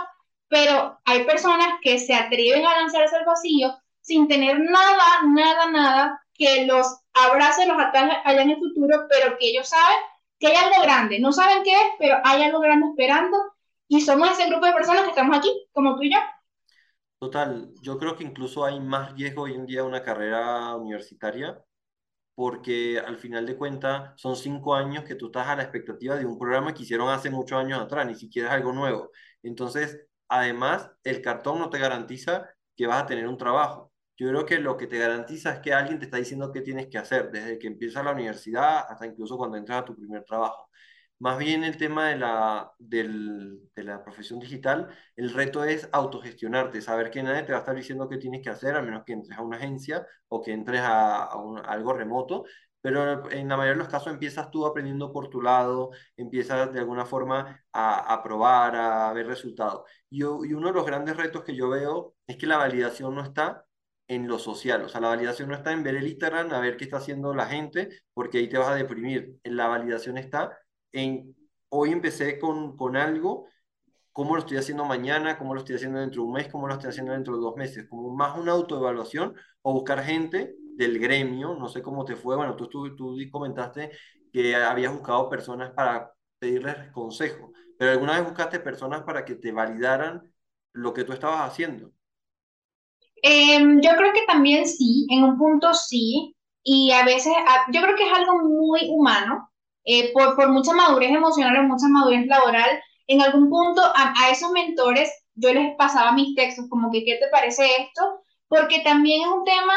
pero hay personas que se atreven a lanzarse al vacío sin tener nada, nada, nada que los abrace, los ataque allá en el futuro, pero que ellos saben que hay algo grande. No saben qué es, pero hay algo grande esperando y somos ese grupo de personas que estamos aquí, como tú y yo. Total, yo creo que incluso hay más riesgo hoy en día una carrera universitaria porque al final de cuentas son cinco años que tú estás a la expectativa de un programa que hicieron hace muchos años atrás, ni siquiera es algo nuevo. Entonces, además, el cartón no te garantiza que vas a tener un trabajo. Yo creo que lo que te garantiza es que alguien te está diciendo qué tienes que hacer, desde que empiezas la universidad hasta incluso cuando entras a tu primer trabajo. Más bien el tema de la, del, de la profesión digital, el reto es autogestionarte, saber que nadie te va a estar diciendo qué tienes que hacer, a menos que entres a una agencia o que entres a, a, algo remoto, pero en la mayoría de los casos empiezas tú aprendiendo por tu lado, empiezas de alguna forma a, a probar, a ver resultados. Y, y uno de los grandes retos que yo veo es que la validación no está en lo social, o sea, la validación no está en ver el Instagram, a ver qué está haciendo la gente, porque ahí te vas a deprimir. La validación está en hoy empecé con, con algo, cómo lo estoy haciendo mañana, cómo lo estoy haciendo dentro de un mes, cómo lo estoy haciendo dentro de dos meses, como más una autoevaluación o buscar gente del gremio, no sé cómo te fue, bueno, tú, tú, tú comentaste que habías buscado personas para pedirles consejo, pero alguna vez buscaste personas para que te validaran lo que tú estabas haciendo. Em, yo creo que también sí, en un punto sí, y a veces yo creo que es algo muy humano, eh, por, por, mucha madurez emocional o mucha madurez laboral, en algún punto a, a, esos mentores yo les pasaba mis textos como que, ¿qué te parece esto? Porque también es un tema,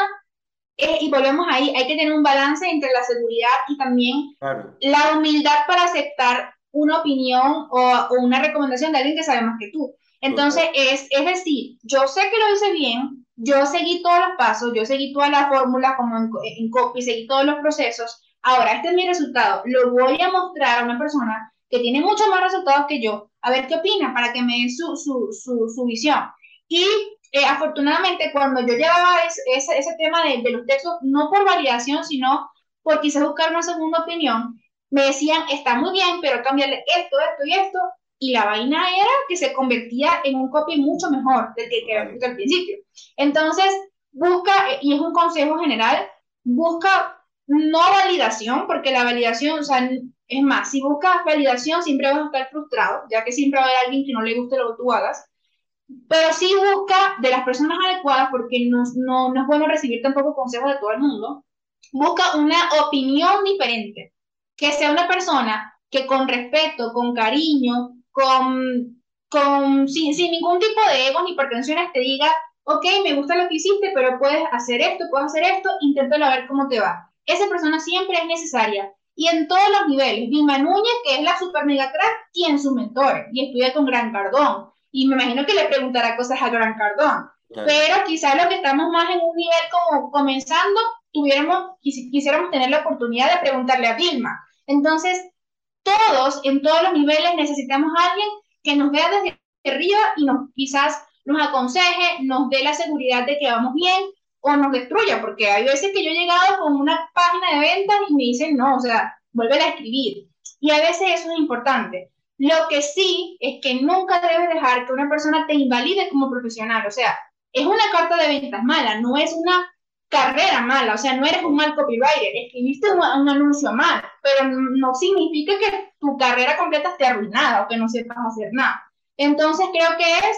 eh, y volvemos ahí, hay que tener un balance entre la seguridad y también claro. la humildad para aceptar una opinión o, o, una recomendación de alguien que sabe más que tú. Entonces, es, es decir, yo sé que lo hice bien, yo seguí todos los pasos, yo seguí todas las fórmulas como en, en copy, seguí todos los procesos, Ahora, este es mi resultado. Lo voy a mostrar a una persona que tiene muchos más resultados que yo, a ver qué opina, para que me dé su, su, su, su visión. Y eh, afortunadamente, cuando yo llevaba ese, ese tema de, de, los textos, no por validación, sino por quizás buscar una segunda opinión, me decían, está muy bien, pero cámbiale esto, esto y esto. Y la vaina era que se convertía en un copy mucho mejor del que, que al principio. Entonces, busca, y es un consejo general, busca no validación, porque la validación, o sea, es más, si buscas validación siempre vas a estar frustrado, ya que siempre va a haber alguien que no le guste lo que tú hagas, pero sí busca de las personas adecuadas, porque no, no, no es bueno recibir tampoco consejos de todo el mundo, busca una opinión diferente, que sea una persona que con respeto, con cariño, con, con sin, sin ningún tipo de ego ni pretensiones te diga, ok, me gusta lo que hiciste, pero puedes hacer esto, puedes hacer esto, inténtalo a ver cómo te va esa persona siempre es necesaria. Y en todos los niveles. Vilma Núñez, que es la super mega crack, tiene su mentor y estudia con Gran Cardón. Y me imagino que le preguntará cosas a Gran Cardón. Pero quizás los que estamos más en un nivel como comenzando, tuviéramos, quisiéramos tener la oportunidad de preguntarle a Vilma. Entonces, todos, en todos los niveles, necesitamos a alguien que nos vea desde arriba y nos quizás nos aconseje, nos dé la seguridad de que vamos bien, o nos destruya, porque hay veces que yo he llegado con una página de ventas y me dicen, no, o sea, vuelve a escribir. Y a veces eso es importante. Lo que sí es que nunca debes dejar que una persona te invalide como profesional. O sea, es una carta de ventas mala, no es una carrera mala. O sea, no eres un mal copywriter, escribiste un, un anuncio mal, pero no significa que tu carrera completa esté arruinada o que no sepas hacer nada. Entonces creo que es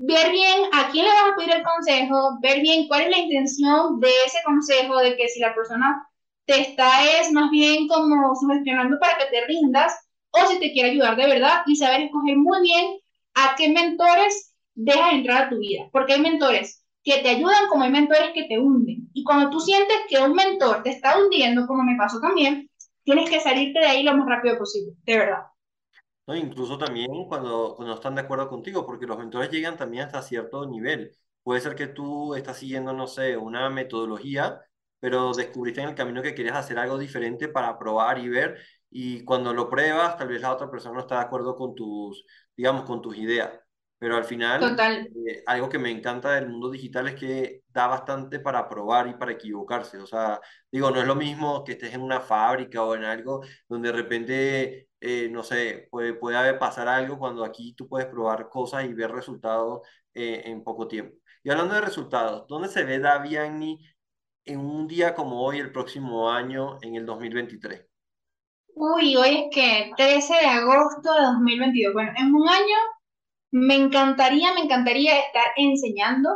ver bien a quién le vas a pedir el consejo, ver bien cuál es la intención de ese consejo, de que si la persona te está es más bien como sugestionando para que te rindas o si te quiere ayudar de verdad y saber escoger muy bien a qué mentores dejas entrar a tu vida, porque hay mentores que te ayudan como hay mentores que te hunden. Y cuando tú sientes que un mentor te está hundiendo, como me pasó también, tienes que salirte de ahí lo más rápido posible, de verdad. ¿No? Incluso también cuando, cuando están de acuerdo contigo, porque los mentores llegan también hasta cierto nivel. Puede ser que tú estás siguiendo, no sé, una metodología, pero descubriste en el camino que querías hacer algo diferente para probar y ver, y cuando lo pruebas, tal vez la otra persona no está de acuerdo con tus, digamos, con tus ideas. Pero al final, eh, algo que me encanta del mundo digital es que da bastante para probar y para equivocarse. O sea, digo, no es lo mismo que estés en una fábrica o en algo donde de repente eh, no sé, puede, puede pasar algo cuando aquí tú puedes probar cosas y ver resultados eh, en poco tiempo. Y hablando de resultados, ¿dónde se ve Daviani en un día como hoy, el próximo año, en el 2023? Uy, hoy es que 13 de agosto de 2022. Bueno, en un año me encantaría, me encantaría estar enseñando.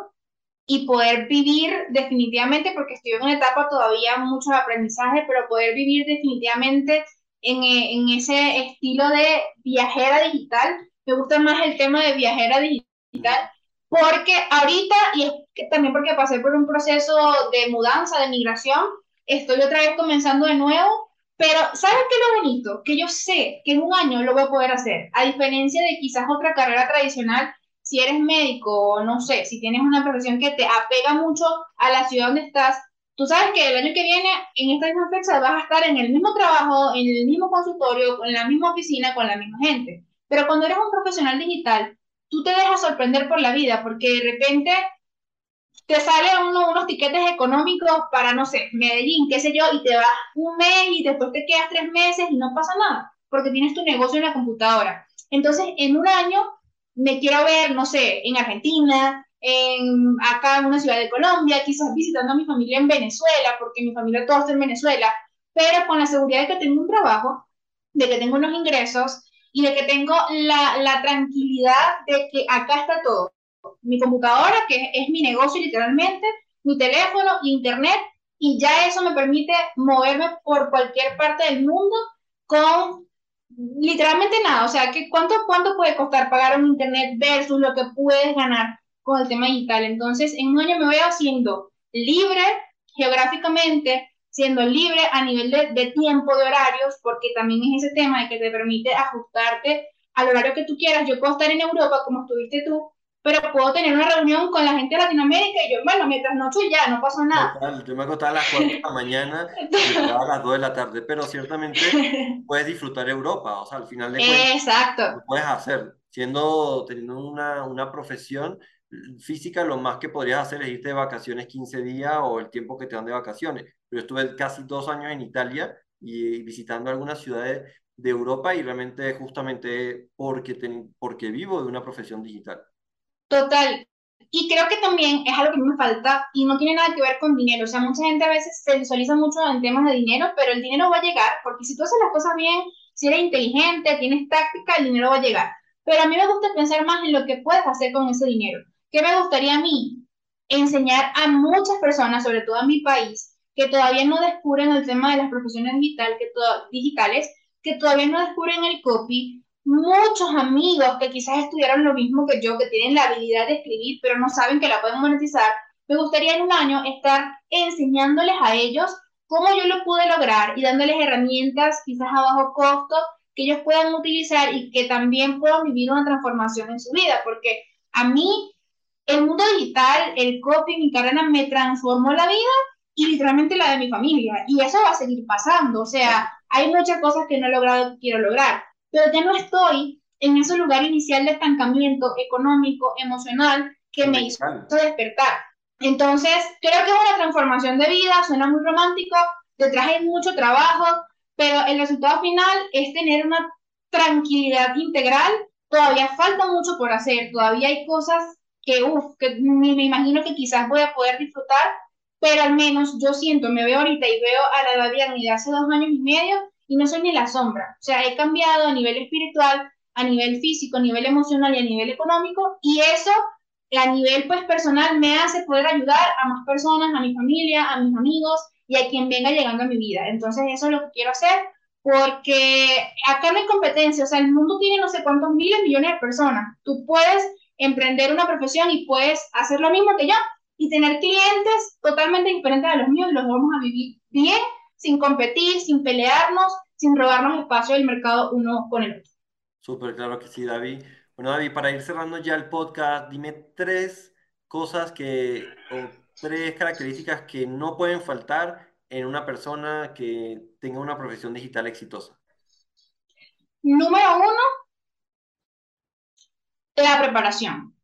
y poder vivir definitivamente, porque estoy en una etapa todavía mucho de aprendizaje, pero poder vivir definitivamente en, en ese estilo de viajera digital. Me gusta más el tema de viajera digital, porque ahorita, y es también porque pasé por un proceso de mudanza, de migración, estoy otra vez comenzando de nuevo, pero ¿sabes qué es lo bonito? Que yo sé que en un año lo voy a poder hacer, a diferencia de quizás otra carrera tradicional si eres médico o no sé, si tienes una profesión que te apega mucho a la ciudad donde estás, tú sabes que el año que viene, en esta misma fecha, vas a estar en el mismo trabajo, en el mismo consultorio, en la misma oficina, con la misma gente. Pero cuando eres un profesional digital, tú te dejas sorprender por la vida, porque de repente te salen unos tiquetes económicos para, no sé, Medellín, qué sé yo, y te vas un mes y después te quedas tres meses y no pasa nada, porque tienes tu negocio en la computadora. Entonces, en un año me quiero ver, no sé, en Argentina, en, acá en una ciudad de Colombia, quizás visitando a mi familia en Venezuela, porque mi familia todos está en Venezuela, pero con la seguridad de que tengo un trabajo, de que tengo unos ingresos y de que tengo la, la tranquilidad de que acá está todo. Mi computadora, que es mi negocio literalmente, mi teléfono, internet, y ya eso me permite moverme por cualquier parte del mundo con literalmente nada, o sea, ¿qué, cuánto, ¿cuánto puede costar pagar un internet versus lo que puedes ganar con el tema digital? Entonces, en un año me voy haciendo libre geográficamente, siendo libre a nivel de, de tiempo, de horarios, porque también es ese tema de que te permite ajustarte al horario que tú quieras. Yo puedo estar en Europa como estuviste tú, pero puedo tener una reunión con la gente de Latinoamérica y yo, bueno, mientras noche ya, no pasa nada. yo me acostaba a las 4 de la mañana y a las 2 de la tarde, pero ciertamente puedes disfrutar Europa, o sea, al final de cuentas, Exacto. lo puedes hacer, siendo, teniendo una, una profesión física, lo más que podrías hacer es irte de vacaciones 15 días o el tiempo que te dan de vacaciones. Pero estuve casi dos años en Italia y visitando algunas ciudades de Europa y realmente justamente porque, porque vivo de una profesión digital. Total. Y creo que también es algo que me falta y no tiene nada que ver con dinero. O sea, mucha gente a veces se visualiza mucho en temas de dinero, pero el dinero va a llegar, porque si tú haces las cosas bien, si eres inteligente, tienes táctica, el dinero va a llegar. Pero a mí me gusta pensar más en lo que puedes hacer con ese dinero. ¿Qué me gustaría a mí? Enseñar a muchas personas, sobre todo en mi país, que todavía no descubren el tema de las profesiones digital, que digitales, que todavía no descubren el copy, muchos amigos que quizás estudiaron lo mismo que yo, que tienen la habilidad de escribir, pero no saben que la pueden monetizar, me gustaría en un año estar enseñándoles a ellos cómo yo lo pude lograr y dándoles herramientas quizás a bajo costo que ellos puedan utilizar y que también puedan vivir una transformación en su vida, porque a mí el mundo digital, el copy, mi carrera me transformó la vida y literalmente la de mi familia. Y eso va a seguir pasando. O sea, hay muchas cosas que no he logrado que quiero lograr pero ya no estoy en ese lugar inicial de estancamiento económico, emocional, que me hizo despertar. Entonces, creo que es una transformación de vida, suena muy romántico, detrás hay mucho trabajo, pero el resultado final es tener una tranquilidad integral. Todavía falta mucho por hacer, todavía hay cosas que, uff, que me imagino que quizás voy a poder disfrutar, pero al menos yo siento, me veo ahorita y veo a la edad de hace dos años y medio y no soy ni la sombra. O sea, he cambiado a nivel espiritual, a nivel físico, a nivel emocional y a nivel económico y eso a nivel pues personal me hace poder ayudar a más personas, a mi familia, a mis amigos y a quien venga llegando a mi vida. Entonces eso es lo que quiero hacer porque acá no hay competencia, o sea, el mundo tiene no sé cuántos miles, millones de personas. Tú puedes emprender una profesión y puedes hacer lo mismo que yo y tener clientes totalmente diferentes a los míos y los vamos a vivir bien sin competir, sin pelearnos, sin robarnos espacio del mercado uno con el otro. Súper claro que sí, David. Bueno, David, para ir cerrando ya el podcast, dime tres cosas que, o tres características que no pueden faltar en una persona que tenga una profesión digital exitosa. Número uno, la preparación.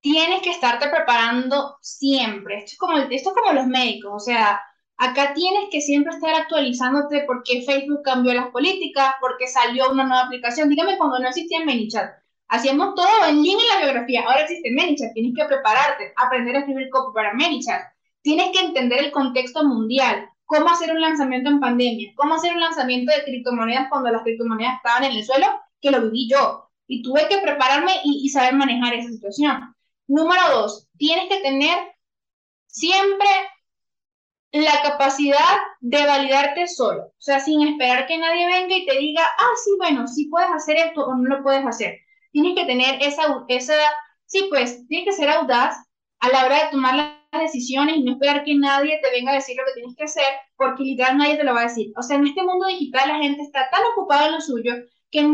Tienes que estarte preparando siempre. Esto es como, esto es como los médicos, o sea, Acá tienes que siempre estar actualizándote porque Facebook cambió las políticas, porque salió una nueva aplicación. Dígame cuando no existía ManyChat. Hacíamos todo en línea la biografía. Ahora existe ManyChat. Tienes que prepararte, aprender a escribir copy para ManyChat. Tienes que entender el contexto mundial. Cómo hacer un lanzamiento en pandemia. Cómo hacer un lanzamiento de criptomonedas cuando las criptomonedas estaban en el suelo, que lo viví yo. Y tuve que prepararme y, saber manejar esa situación. Número dos, tienes que tener siempre la capacidad de validarte solo, o sea, sin esperar que nadie venga y te diga, ah, sí, bueno, sí puedes hacer esto o no lo puedes hacer. Tienes que tener esa, esa, sí, pues, tienes que ser audaz a la hora de tomar las decisiones y no esperar que nadie te venga a decir lo que tienes que hacer, porque literal nadie te lo va a decir. O sea, en este mundo digital la gente está tan ocupada en lo suyo que a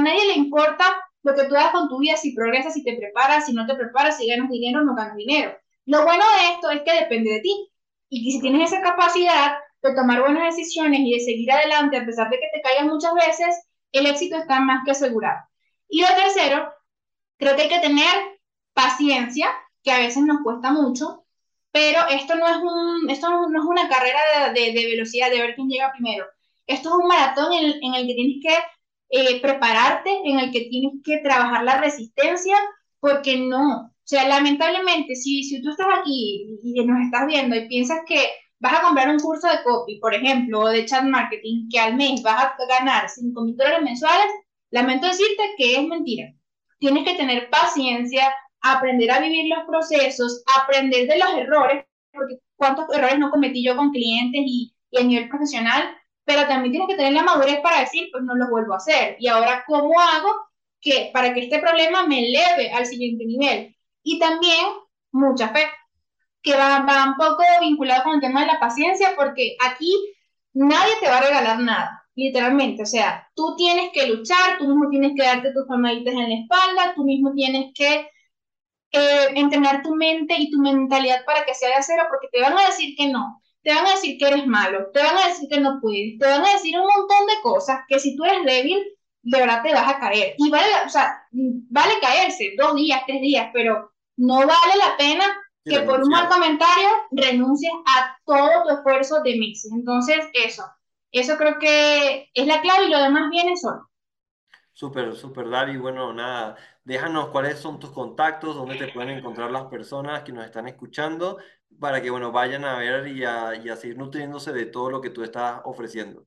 nadie le importa lo que tú hagas con tu vida, si progresas, si te preparas, si no te preparas, si ganas dinero o no ganas dinero. Lo bueno de esto es que depende de ti. Y si tienes esa capacidad de tomar buenas decisiones y de seguir adelante a pesar de que te caigan muchas veces, el éxito está más que asegurado. Y lo tercero, creo que hay que tener paciencia, que a veces nos cuesta mucho, pero esto no es, un, esto no es una carrera de, de, velocidad, de ver quién llega primero. Esto es un maratón en en el que tienes que eh, prepararte, en el que tienes que trabajar la resistencia, porque no. O sea, lamentablemente, si, si tú estás aquí y nos estás viendo y piensas que vas a comprar un curso de copy, por ejemplo, o de chat marketing, que al mes vas a ganar 5 mil dólares mensuales, lamento decirte que es mentira. Tienes que tener paciencia, aprender a vivir los procesos, aprender de los errores, porque cuántos errores no cometí yo con clientes y, y a nivel profesional, pero también tienes que tener la madurez para decir, pues no lo vuelvo a hacer. Y ahora, ¿cómo hago que para que este problema me eleve al siguiente nivel? Y también mucha fe, que va, va un poco vinculado con el tema de la paciencia, porque aquí nadie te va a regalar nada, literalmente. O sea, tú tienes que luchar, tú mismo tienes que darte tus palmaditas en la espalda, tú mismo tienes que eh, entrenar tu mente y tu mentalidad para que sea de cero, porque te van a decir que no te van a decir que eres malo, te van a decir que no puedes, te van a decir un montón de cosas que si tú eres débil, de verdad te vas a caer. Y vale, o sea, vale caerse dos días, tres días, pero no vale la pena que por un mal comentario renuncies a todo tu esfuerzo de meses. Entonces, eso, eso creo que es la clave y lo demás viene solo. Súper, súper, Davi. Bueno, nada, déjanos cuáles son tus contactos, dónde te pueden encontrar las personas que nos están escuchando para que, bueno, vayan a ver y a, y a seguir nutriéndose de todo lo que tú estás ofreciendo.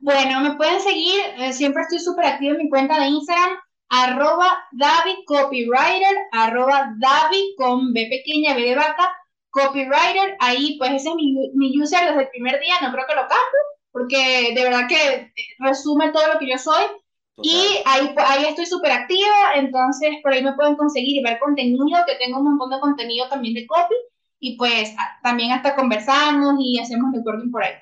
Bueno, me pueden seguir, eh, siempre estoy súper activo en mi cuenta de Instagram, arroba Davi Copywriter, arroba Davi con B pequeña, B de vaca, Copywriter, ahí pues ese es mi, mi user desde el primer día, no creo que lo cambie, porque de verdad que resume todo lo que yo soy, y ahí, ahí estoy súper activa, entonces por ahí me pueden conseguir y ver contenido, que tengo un montón de contenido también de copy, y pues también hasta conversamos y hacemos networking por ahí.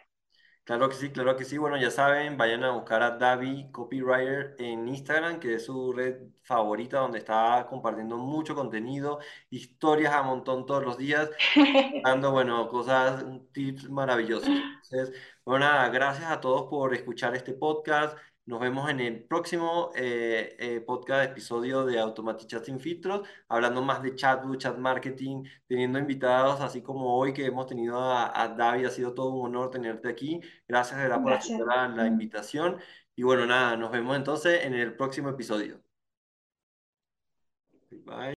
Claro que sí, claro que sí. Bueno, ya saben, vayan a buscar a Davi Copywriter en Instagram, que es su red favorita, donde está compartiendo mucho contenido, historias a montón todos los días, dando, bueno, cosas, tips maravillosos. Entonces, bueno, nada, gracias a todos por escuchar este podcast. Nos vemos en el próximo eh, eh, podcast, episodio de Automatichat sin filtros, hablando más de chatbot, chat marketing, teniendo invitados, así como hoy que hemos tenido a, David. Ha sido todo un honor tenerte aquí. Gracias, de verdad, por aceptar la invitación. Y bueno, nada, nos vemos entonces en el próximo episodio. Bye.